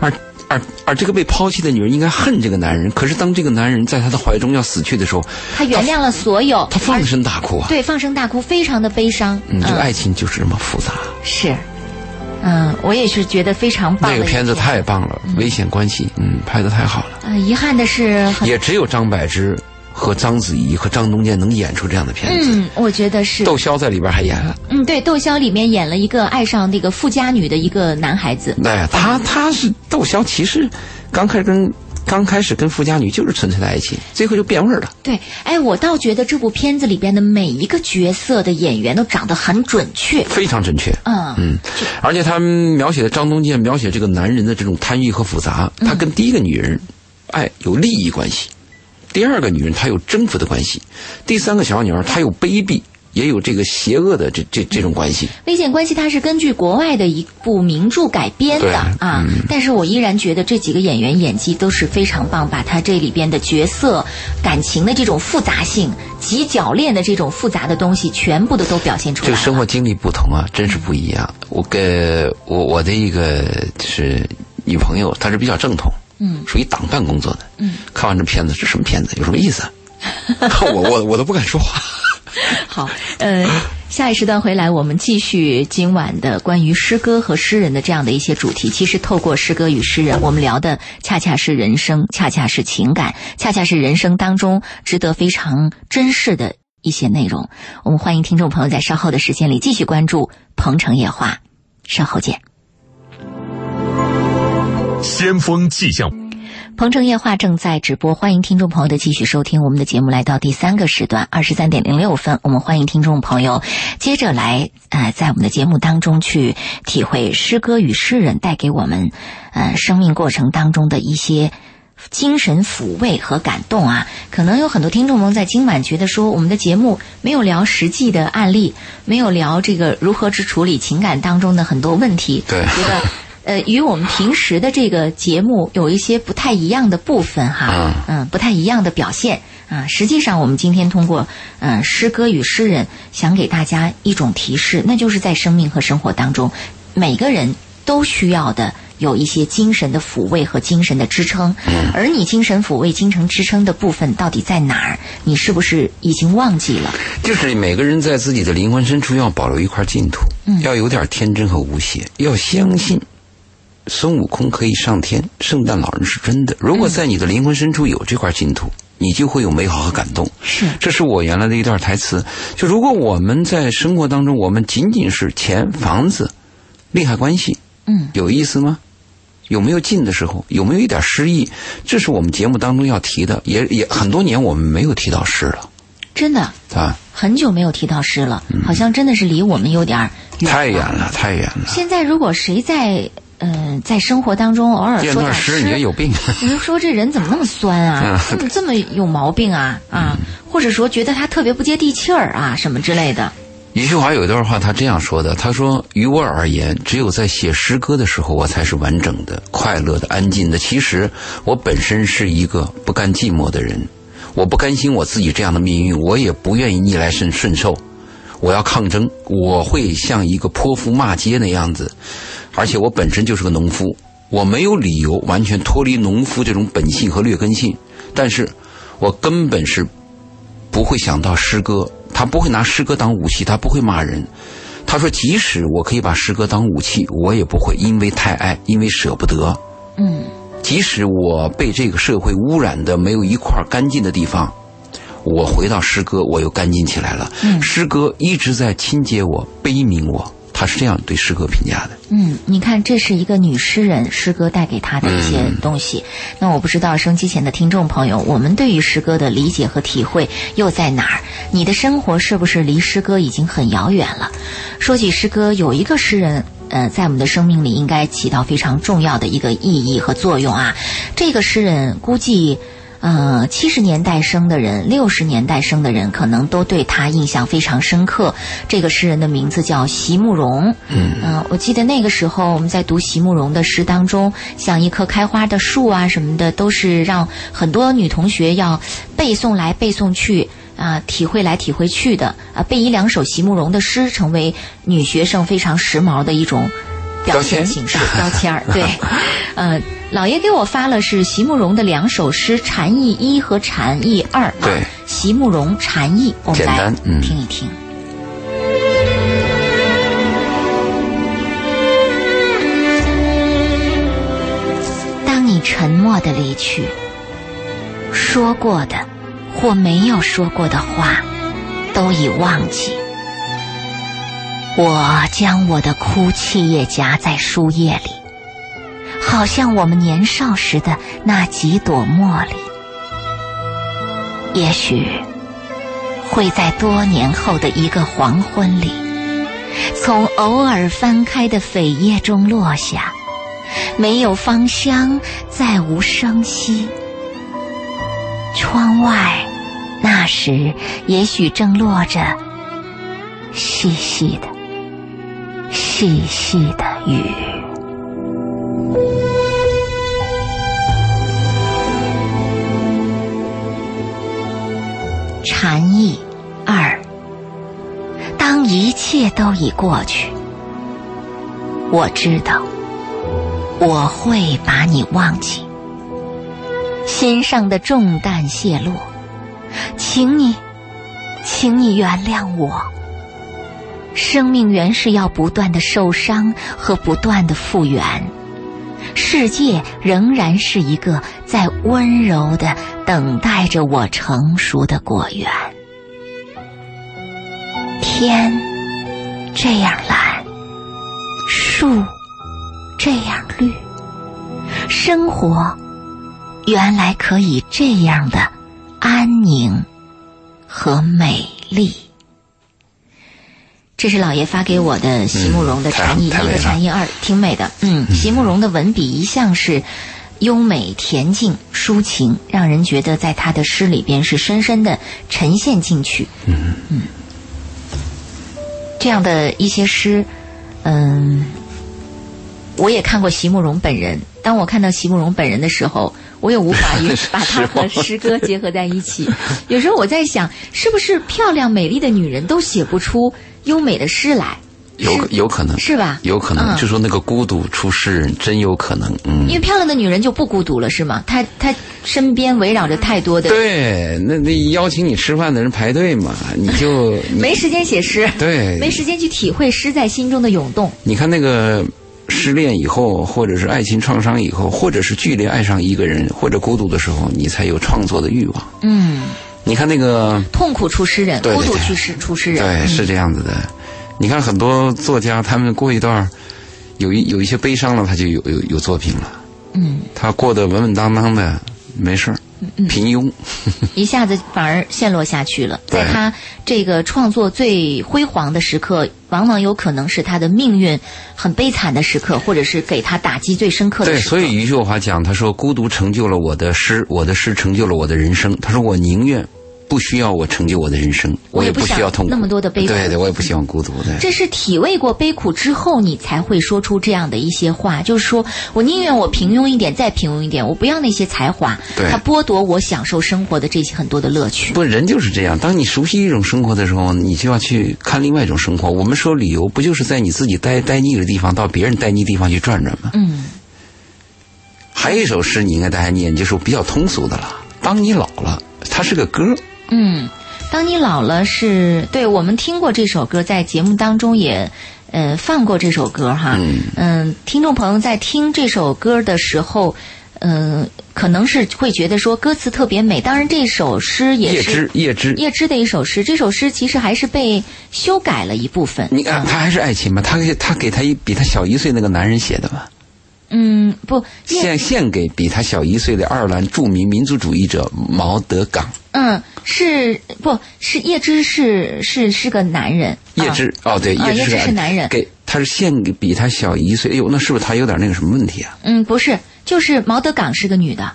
而而而这个被抛弃的女人应该恨这个男人，可是当这个男人在她的怀中要死去的时候，她原谅了所有，她放声大哭啊。对放声大哭，非常的悲伤。嗯，这个爱情就是这么复杂。是，嗯，我也是觉得非常棒那个片子太棒了，危险关系，嗯，拍的太好了。呃，遗憾的是，也只有张柏芝和章子怡和张东健能演出这样的片子。嗯，我觉得是，窦骁在里边还演了，嗯，对，窦骁里面演了一个爱上那个富家女的一个男孩子。哎，他他是窦骁，其实刚开始跟刚开始跟富家女就是纯粹的爱情，最后就变味儿了。对，哎，我倒觉得这部片子里边的每一个角色的演员都长得很准确。非常准确。嗯嗯，而且他描写的张东健描写这个男人的这种贪欲和复杂，他跟第一个女人，爱，有利益关系；第二个女人，她有征服的关系；第三个小女儿，她有卑鄙，也有这个邪恶的这这这种关系。危险关系它是根据国外的一部名著改编的对啊，但是我依然觉得这几个演员演技都是非常棒，把他这里边的角色感情的这种复杂性、及铰链的这种复杂的东西，全部的都表现出来了。这个生活经历不同啊，真是不一样。我跟我我的一个就是女朋友，她是比较正统，嗯，属于党办工作的，嗯，看完这片子这什么片子，有什么意思？我我我都不敢说话。好，呃，下一时段回来，我们继续今晚的关于诗歌和诗人的这样的一些主题。其实，透过诗歌与诗人，我们聊的恰恰是人生，恰恰是情感，恰恰是人生当中值得非常珍视的一些内容。我们欢迎听众朋友在稍后的时间里继续关注《鹏城夜话》，稍后见。先锋气象。鹏城夜话正在直播，欢迎听众朋友的继续收听我们的节目。来到第三个时段，二十三点零六分，我们欢迎听众朋友接着来呃，在我们的节目当中去体会诗歌与诗人带给我们呃生命过程当中的一些。精神抚慰和感动啊，可能有很多听众朋友在今晚觉得说，我们的节目没有聊实际的案例，没有聊这个如何去处理情感当中的很多问题，对觉得呃，与我们平时的这个节目有一些不太一样的部分哈，嗯，不太一样的表现啊。实际上，我们今天通过嗯、呃诗歌与诗人，想给大家一种提示，那就是在生命和生活当中，每个人都需要的。有一些精神的抚慰和精神的支撑，而你精神抚慰、精神支撑的部分到底在哪儿？你是不是已经忘记了？就是每个人在自己的灵魂深处要保留一块净土，要有点天真和无邪，要相信孙悟空可以上天，圣诞老人是真的。如果在你的灵魂深处有这块净土，你就会有美好和感动。是这是我原来的一段台词。就如果我们在生活当中，我们仅仅是钱、房子、利害关系，嗯，有意思吗？有没有近的时候？有没有一点诗意？这是我们节目当中要提的。也也很多年我们没有提到诗了，真的啊，很久没有提到诗了，好像真的是离我们有点儿太远了，太远了。现在如果谁在呃在生活当中偶尔念说点段诗，你也有病。你就说这人怎么那么酸啊？怎么这么有毛病啊？啊，或者说觉得他特别不接地气儿啊，什么之类的。余秀华有一段话，他这样说的：“他说，于我而言，只有在写诗歌的时候，我才是完整的、快乐的、安静的。其实，我本身是一个不甘寂寞的人。我不甘心我自己这样的命运，我也不愿意逆来顺顺受，我要抗争，我会像一个泼妇骂街那样子，而且我本身就是个农夫，我没有理由完全脱离农夫这种本性和劣根性，但是我根本是不会想到诗歌，他不会拿诗歌当武器，他不会骂人。他说：“即使我可以把诗歌当武器，我也不会，因为太爱，因为舍不得。嗯，即使我被这个社会污染的没有一块干净的地方，我回到诗歌，我又干净起来了。嗯诗歌一直在清洁我、悲悯我。他是这样对诗歌评价的。嗯，你看，这是一个女诗人诗歌带给她的一些东西。那我不知道收机前的听众朋友，我们对于诗歌的理解和体会又在哪儿？你的生活是不是离诗歌已经很遥远了？说起诗歌，有一个诗人。呃，在我们的生命里应该起到非常重要的一个意义和作用啊！这个诗人估计，呃，七十年代生的人，六十年代生的人，可能都对他印象非常深刻。这个诗人的名字叫席慕容。嗯嗯、我记得那个时候我们在读席慕容的诗当中，像一棵开花的树啊什么的，都是让很多女同学要背诵来背诵去。啊，体会来体会去的啊，背一两首席慕容的诗，成为女学生非常时髦的一种表现标签形式标签儿。对，呃，老爷给我发了是席慕容的两首诗《禅意一》和《禅意二》。对啊，席慕容《禅意》，我们来听一听。当你沉默的离去，说过的或没有说过的话，都已忘记。我将我的哭泣也夹在书页里，好像我们年少时的那几朵茉莉。也许会在多年后的一个黄昏里，从偶尔翻开的扉页中落下，没有芳香，再无声息。窗外，那时也许正落着细细的、细细的雨。禅意二，当一切都已过去，我知道我会把你忘记。心上的重担卸落，请你，请你原谅我。生命原是要不断的受伤和不断的复原，世界仍然是一个在温柔的等待着我成熟的果园。天这样蓝，树这样绿，生活原来可以这样的安宁和美丽。这是老爷发给我的席慕容的嗯禅意一和太太美了禅意二，挺美的。嗯，席慕容的文笔一向是优美恬静、抒情，让人觉得在他的诗里边是深深的沉陷进去。嗯这样的一些诗，嗯，我也看过席慕容本人。当我看到席慕容本人的时候，我也无法与 把它和诗歌结合在一起。有时候我在想，是不是漂亮美丽的女人都写不出优美的诗来？有有可能是吧有可能，嗯就说那个孤独出诗人，真有可能。嗯因，为漂亮的女人就不孤独了，是吗？她她身边围绕着太多的，对，那那邀请你吃饭的人排队嘛，你就你 没时间写诗，对，没时间去体会诗在心中的涌动。你看那个失恋以后，或者是爱情创伤以后，或者是剧烈爱上一个人，或者孤独的时候，你才有创作的欲望。嗯，你看那个，痛苦出诗人，对对对孤独去诗出诗人。对，嗯是这样子的。你看很多作家，他们过一段儿有一有一些悲伤了，他就有有有作品了。嗯，他过得稳稳当当的，没事儿，平庸。一下子反而陷落下去了。在他这个创作最辉煌的时刻，往往有可能是他的命运很悲惨的时刻，或者是给他打击最深刻的对，时刻。所以余秀华讲，他说孤独成就了我的诗，我的诗成就了我的人生。他说我宁愿不需要我成就我的人生，我也不需要痛苦那么多的悲苦对对，我也不希望孤独的。这是体味过悲苦之后，你才会说出这样的一些话，就是说我宁愿我平庸一点，再平庸一点，我不要那些才华，对它剥夺我享受生活的这些很多的乐趣。不，人就是这样。当你熟悉一种生活的时候，你就要去看另外一种生活。我们说旅游，不就是在你自己待待腻的地方，到别人待腻地方去转转吗？嗯，还有一首诗你应该大家念，就是比较通俗的了。当你老了，它是个歌，嗯，当你老了是对我们听过这首歌，在节目当中也呃放过这首歌哈。嗯听众朋友在听这首歌的时候，嗯、可能是会觉得说歌词特别美。当然，这首诗也是叶芝叶芝。叶芝的一首诗。这首诗其实还是被修改了一部分。你看，他还是爱情嘛？他给他给他一比他小一岁那个男人写的嘛？嗯，不，献献给比他小一岁的爱尔兰著名民族主义者毛德岗。嗯是不是叶芝是是是个男人？叶芝、哦，对，啊叶芝是男人给他是献给比他小一岁。哎呦，那是不是他有点那个什么问题啊？嗯，不是，就是毛德岗是个女的，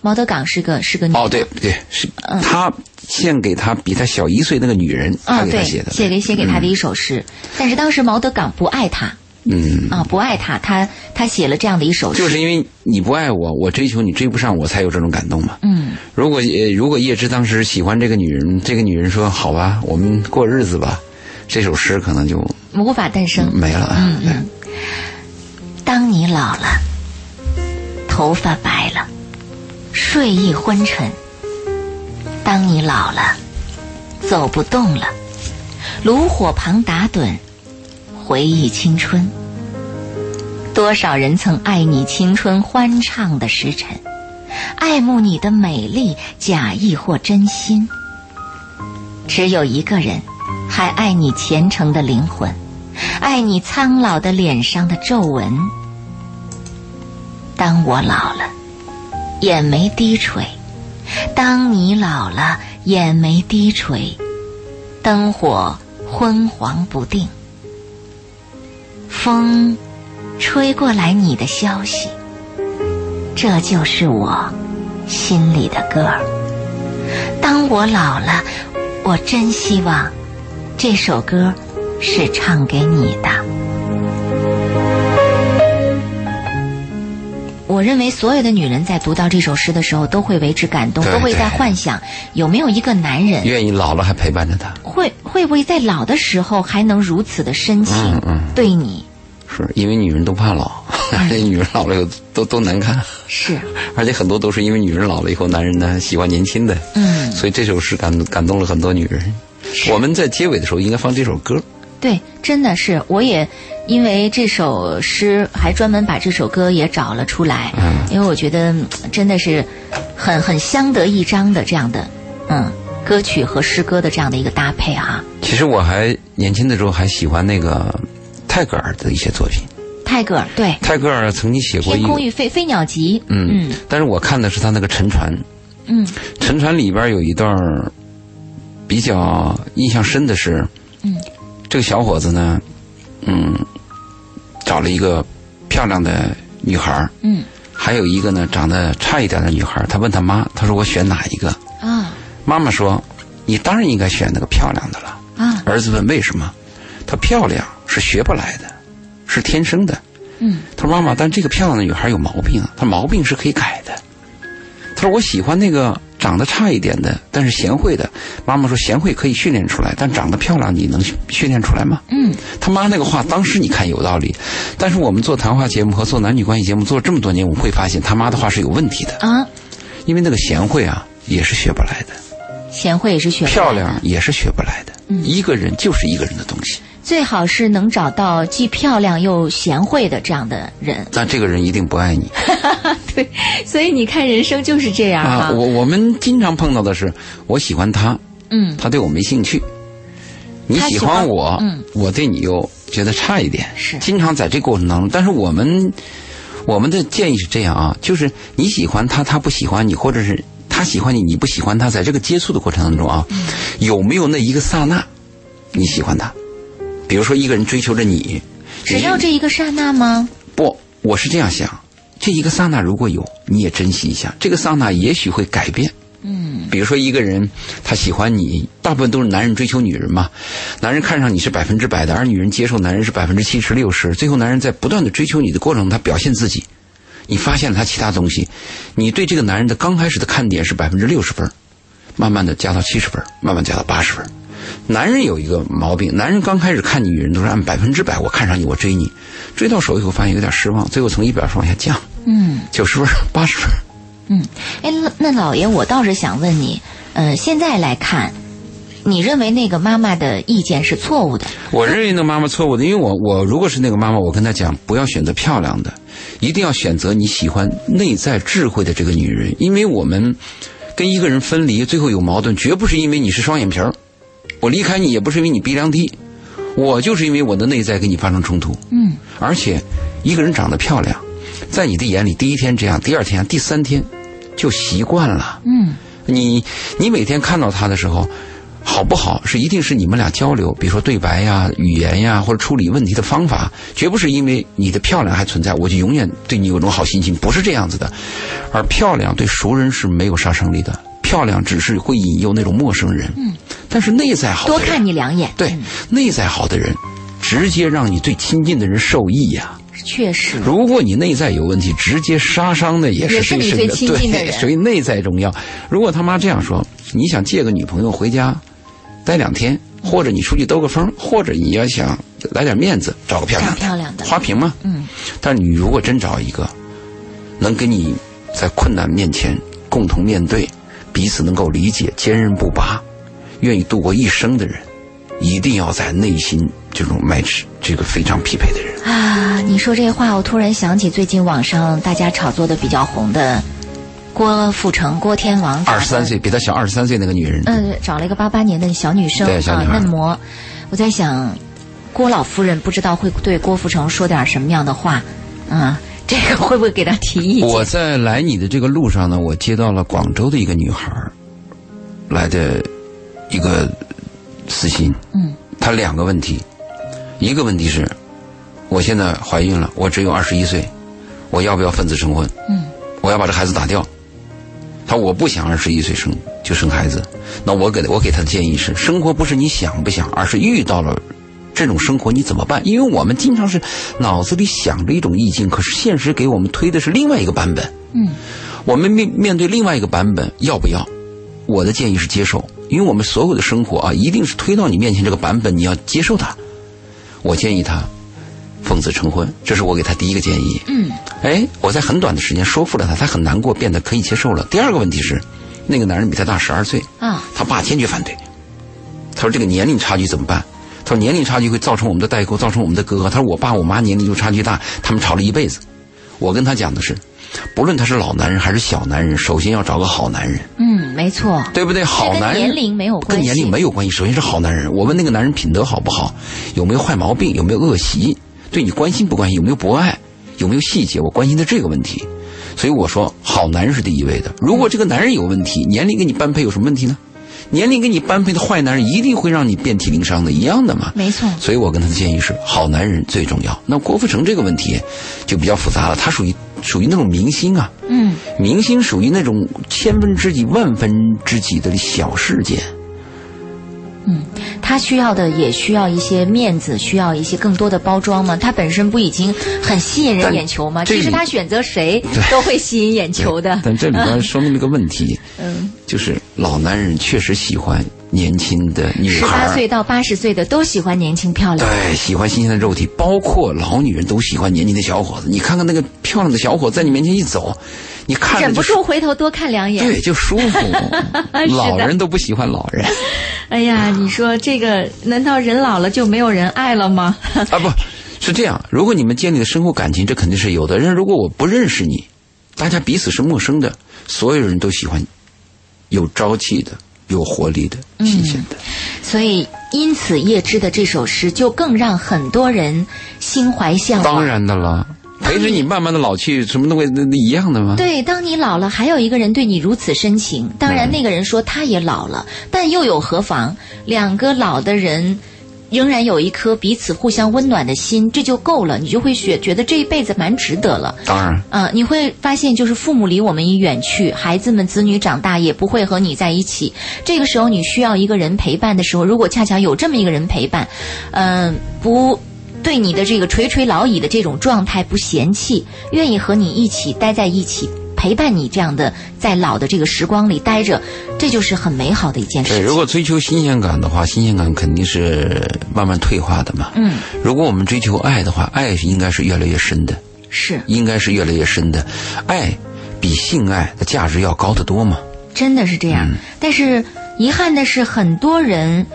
毛德岗是个是个女的。哦，对对，是他献给他比他小一岁那个女人，他给他写的。写给写给他的一首诗，但是当时毛德岗不爱他嗯，啊，不爱他，他他写了这样的一首诗，就是因为你不爱我，我追求你追不上我，才有这种感动嘛。嗯如果呃，如果叶芝当时喜欢这个女人，这个女人说好吧，我们过日子吧，这首诗可能就无法诞生。没了。嗯嗯，当你老了，头发白了，睡意昏沉；当你老了，走不动了，炉火旁打盹，回忆青春。多少人曾爱你青春欢畅的时辰，爱慕你的美丽，假意或真心。只有一个人，还爱你虔诚的灵魂，爱你苍老的脸上的皱纹。当我老了，眼眉低垂；当你老了，眼眉低垂，灯火昏黄不定。风吹过来你的消息，这就是我心里的歌儿。当我老了，我真希望这首歌是唱给你的。我认为所有的女人在读到这首诗的时候，都会为之感动，对都会在幻想有没有一个男人愿意老了还陪伴着他，会会不会在老的时候还能如此的深情嗯嗯对你？是因为女人都怕老，而且女人老了以后都都难看，是，而且很多都是因为女人老了以后，男人呢喜欢年轻的，嗯，所以这首诗感感动了很多女人。我们在结尾的时候应该放这首歌，对，真的是，我也因为这首诗还专门把这首歌也找了出来，嗯因为我觉得嗯真的是很很相得益彰的这样的，嗯，歌曲和诗歌的这样的一个搭配哈、其实我还年轻的时候还喜欢那个泰戈尔的一些作品。泰戈尔对《泰戈尔曾经写过一空，与飞飞鸟集》，嗯，但是我看的是他那个《沉船》，嗯《沉船》里边有一段比较印象深的是，嗯，这个小伙子呢，嗯，找了一个漂亮的女孩儿。嗯。还有一个呢长得差一点的女孩儿。他问他妈，他说我选哪一个？啊。妈妈说，你当然应该选那个漂亮的了。啊。儿子问为什么？她漂亮是学不来的，是天生的。嗯他说妈妈，但这个漂亮的女孩有毛病啊，她毛病是可以改的。他说我喜欢那个长得差一点的，但是贤惠的。妈妈说贤惠可以训练出来，但长得漂亮你能训训练出来吗？嗯他妈那个话当时你看有道理，但是我们做谈话节目和做男女关系节目做了这么多年，我们会发现他妈的话是有问题的，啊，因为那个贤惠啊也是学不来的，贤惠也是学不来的漂亮也是学不来的。一个人就是一个人的东西，最好是能找到既漂亮又贤惠的这样的人。但这个人一定不爱你 对，所以你看人生就是这样啊！哈。我我们经常碰到的是，我喜欢他，嗯他对我没兴趣。你喜欢欢我，嗯我对你又觉得差一点，是经常在这个过程当中。但是我们我们的建议是这样啊，就是你喜欢他，他不喜欢你，或者是他喜欢你，你不喜欢他，在这个接触的过程当中啊，嗯有没有那一个刹那你喜欢他？比如说一个人追求着你，只要这一个刹那吗？不，我是这样想，这一个刹那如果有，你也珍惜一下，这个刹那也许会改变。嗯比如说一个人他喜欢你，大部分都是男人追求女人嘛，男人看上你是百分之百的，而女人接受男人是百分之七十六十，最后男人在不断的追求你的过程中，他表现自己，你发现了他其他东西，你对这个男人的刚开始的看点是百分之六十分，慢慢的加到七十分，慢慢加到八十分。男人有一个毛病，男人刚开始看女人都是按百分之百，我看上你，我追你，追到手以后发现有点失望，最后从一百分往下降，嗯九十分、八十分。嗯，哎，那那老爷，我倒是想问你，呃，现在来看，你认为那个妈妈的意见是错误的？我认为那妈妈错误的，因为我我如果是那个妈妈，我跟她讲，不要选择漂亮的，一定要选择你喜欢内在智慧的这个女人，因为我们跟一个人分离，最后有矛盾，绝不是因为你是双眼皮儿，我离开你也不是因为你鼻梁低，我就是因为我的内在跟你发生冲突。嗯，而且一个人长得漂亮，在你的眼里，第一天这样，第二天、第三天就习惯了。嗯，你你每天看到他的时候，好不好是一定是你们俩交流，比如说对白呀、语言呀，或者处理问题的方法，绝不是因为你的漂亮还存在，我就永远对你有种好心情，不是这样子的。而漂亮对熟人是没有杀伤力的，漂亮只是会引诱那种陌生人。嗯，但是内在好的多，看你两眼。对内在好的人，直接让你最亲近的人受益呀。确实。如果你内在有问题，直接杀伤的也是最亲近的人对，所以内在重要。如果他妈这样说，你想借个女朋友回家待两天，或者你出去兜个风，或者你要想来点面子，找个漂亮的，漂亮的花瓶嘛。嗯。但是你如果真找一个能跟你在困难面前共同面对，彼此能够理解、坚韧不拔，愿意度过一生的人，一定要在内心这种 match 这个非常匹配的人。啊，你说这话，我突然想起最近网上大家炒作的比较红的郭富城、郭天王，二十三岁，比他小二十三岁那个女人，嗯，找了一个八八年的小女生啊，对小女孩嫩模。我在想，郭老夫人不知道会对郭富城说点什么样的话，啊，这个会不会给他提意见？我在来你的这个路上呢，我接到了广州的一个女孩儿来的一个私心，嗯，他两个问题，一个问题是，我现在怀孕了，我只有二十一岁，我要不要分子成婚？嗯，我要把这孩子打掉。他说我不想二十一岁生就生孩子，那我给我给他的建议是，生活不是你想不想，而是遇到了。这种生活你怎么办？因为我们经常是脑子里想着一种意境，可是现实给我们推的是另外一个版本。嗯，我们面面对另外一个版本，要不要？我的建议是接受，因为我们所有的生活啊，一定是推到你面前这个版本，你要接受它。我建议他奉子成婚，这是我给他第一个建议。嗯，哎，我在很短的时间说服了他，他很难过，变得可以接受了。第二个问题是，那个男人比他大十二岁，啊，他爸坚决反对。他说这个年龄差距怎么办？他说年龄差距会造成我们的代沟，造成我们的隔阂。他说我爸我妈年龄就差距大，他们吵了一辈子。我跟他讲的是，不论他是老男人还是小男人，首先要找个好男人，嗯，没错，对不对？好男人跟年龄没有关系，跟年龄没有关系，首先是好男人。我问那个男人品德好不好，有没有坏毛病，有没有恶习，对你关心不关心，有没有博爱，有没有细节，我关心的这个问题。所以我说，好男人是第一位的。如果这个男人有问题，年龄跟你般配有什么问题呢？年龄跟你般配的坏男人一定会让你遍体鳞伤的，一样的嘛。没错，所以我跟他的建议是，好男人最重要。那郭富城这个问题就比较复杂了，他属于属于那种明星啊，嗯，明星属于那种千分之几、万分之几的小事件。嗯他需要的也需要一些面子，需要一些更多的包装吗？他本身不已经很吸引人眼球吗？其实他选择谁都会吸引眼球的。但这里边说明了一个问题，嗯，就是老男人确实喜欢年轻的女孩十，八岁到八十岁的都喜欢年轻漂亮。对，喜欢新鲜的肉体，包括老女人都喜欢年轻的小伙子。你看看那个漂亮的小伙子在你面前一走，你看忍不住回头多看两眼。对，就舒服。老人都不喜欢老人哎呀，你说这个，难道人老了就没有人爱了吗？啊，不是这样。如果你们建立了深厚感情，这肯定是有的。人如果我不认识你，大家彼此是陌生的，所有人都喜欢有朝气的、有活力的、新鲜的。所以，因此叶芝的这首诗就更让很多人心怀向往。当然的了，陪着你慢慢的老去，什么都会那那一样的吗？对，当你老了，还有一个人对你如此深情。当然，那个人说他也老了，但又有何妨？两个老的人仍然有一颗彼此互相温暖的心，这就够了，你就会觉觉得这一辈子蛮值得了。当然，嗯、你会发现，就是父母离我们已远去，孩子们、子女长大也不会和你在一起。这个时候，你需要一个人陪伴的时候，如果恰巧有这么一个人陪伴，嗯、不对你的这个垂垂老矣的这种状态不嫌弃，愿意和你一起待在一起。陪伴你这样的在老的这个时光里待着，这就是很美好的一件事对，情。如果追求新鲜感的话，新鲜感肯定是慢慢退化的嘛。嗯，如果我们追求爱的话，爱应该是越来越深的，是应该是越来越深的。爱比性爱的价值要高得多嘛。真的是这样。但是遗憾的是，很多人，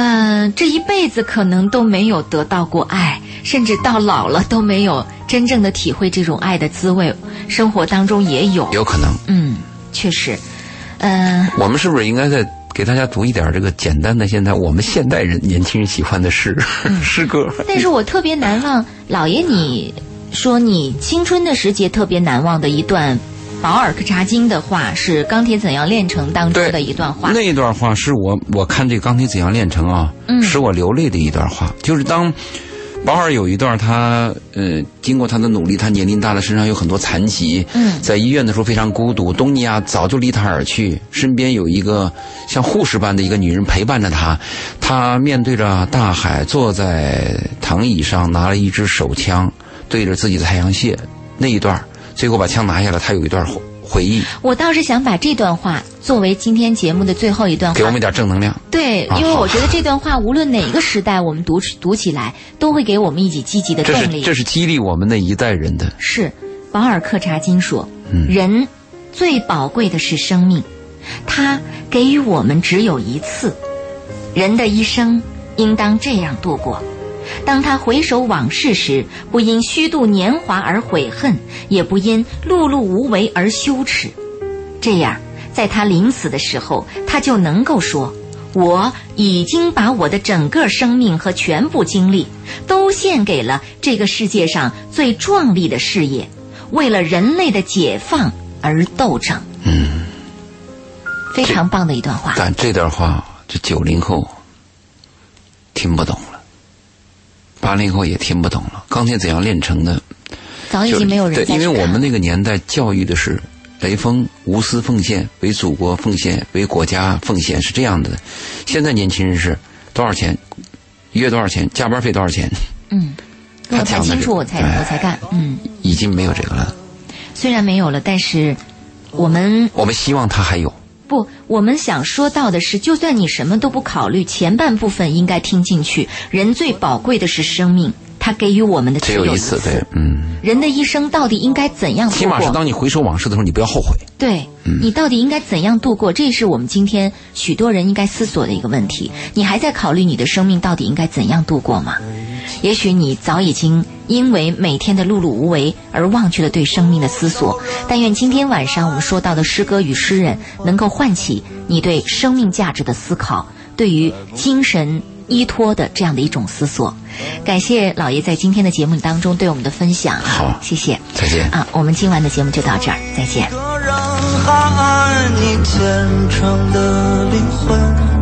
嗯、这一辈子可能都没有得到过爱，甚至到老了都没有真正的体会这种爱的滋味。生活当中也有，有可能，嗯，确实，嗯、我们是不是应该再给大家读一点这个简单的现在我们现代人年轻人喜欢的诗、诗歌？但是我特别难忘，老爷你说你青春的时节特别难忘的一段保尔柯察金的话，是《钢铁怎样炼成》当中的一段话。那一段话是我我看这《钢铁怎样炼成》啊，嗯使我流泪的一段话，就是当。保尔有一段他，呃，经过他的努力，他年龄大了，身上有很多残疾。嗯在医院的时候非常孤独，东尼亚早就离他而去，身边有一个像护士般的一个女人陪伴着他。他面对着大海，坐在躺椅上，拿了一支手枪，对着自己的太阳穴。那一段，最后把枪拿下来，他有一段回回忆，我倒是想把这段话作为今天节目的最后一段话，给我们点正能量。对，啊因为我觉得这段话无论哪个时代，我们读读起来都会给我们一起积极的这是动力。这是激励我们那一代人的。是保尔柯察金说，嗯人最宝贵的是生命，它给予我们只有一次，人的一生应当这样度过。当他回首往事时，不因虚度年华而悔恨，也不因碌碌无为而羞耻。这样，在他临死的时候，他就能够说：“我已经把我的整个生命和全部精力，都献给了这个世界上最壮丽的事业，为了人类的解放而斗争。”嗯，非常棒的一段话。但这段话，这九零后听不懂了，八零后也听不懂了。钢铁怎样炼成的？早已经没有人对，因为我们那个年代教育的是雷锋无私奉献，为祖国奉献，为国家奉献，是这样的。现在年轻人是多少钱，一月多少钱，加班费多少钱，嗯，他讲清楚我才哎我才干。嗯，已经没有这个了。虽然没有了，但是我们我们希望他还有。不，我们想说到的是，就算你什么都不考虑，前半部分应该听进去。人最宝贵的是生命，它给予我们的只有一次，对，嗯，人的一生到底应该怎样度过？起码是当你回首往事的时候，你不要后悔。对、你到底应该怎样度过？这是我们今天许多人应该思索的一个问题。你还在考虑你的生命到底应该怎样度过吗？也许你早已经因为每天的碌碌无为而忘却了对生命的思索。但愿今天晚上我们说到的诗歌与诗人，能够唤起你对生命价值的思考，对于精神依托的这样的一种思索。感谢老爷在今天的节目当中对我们的分享。好谢谢。再见。啊，我们今晚的节目就到这儿，再见。个人你虔诚的灵魂。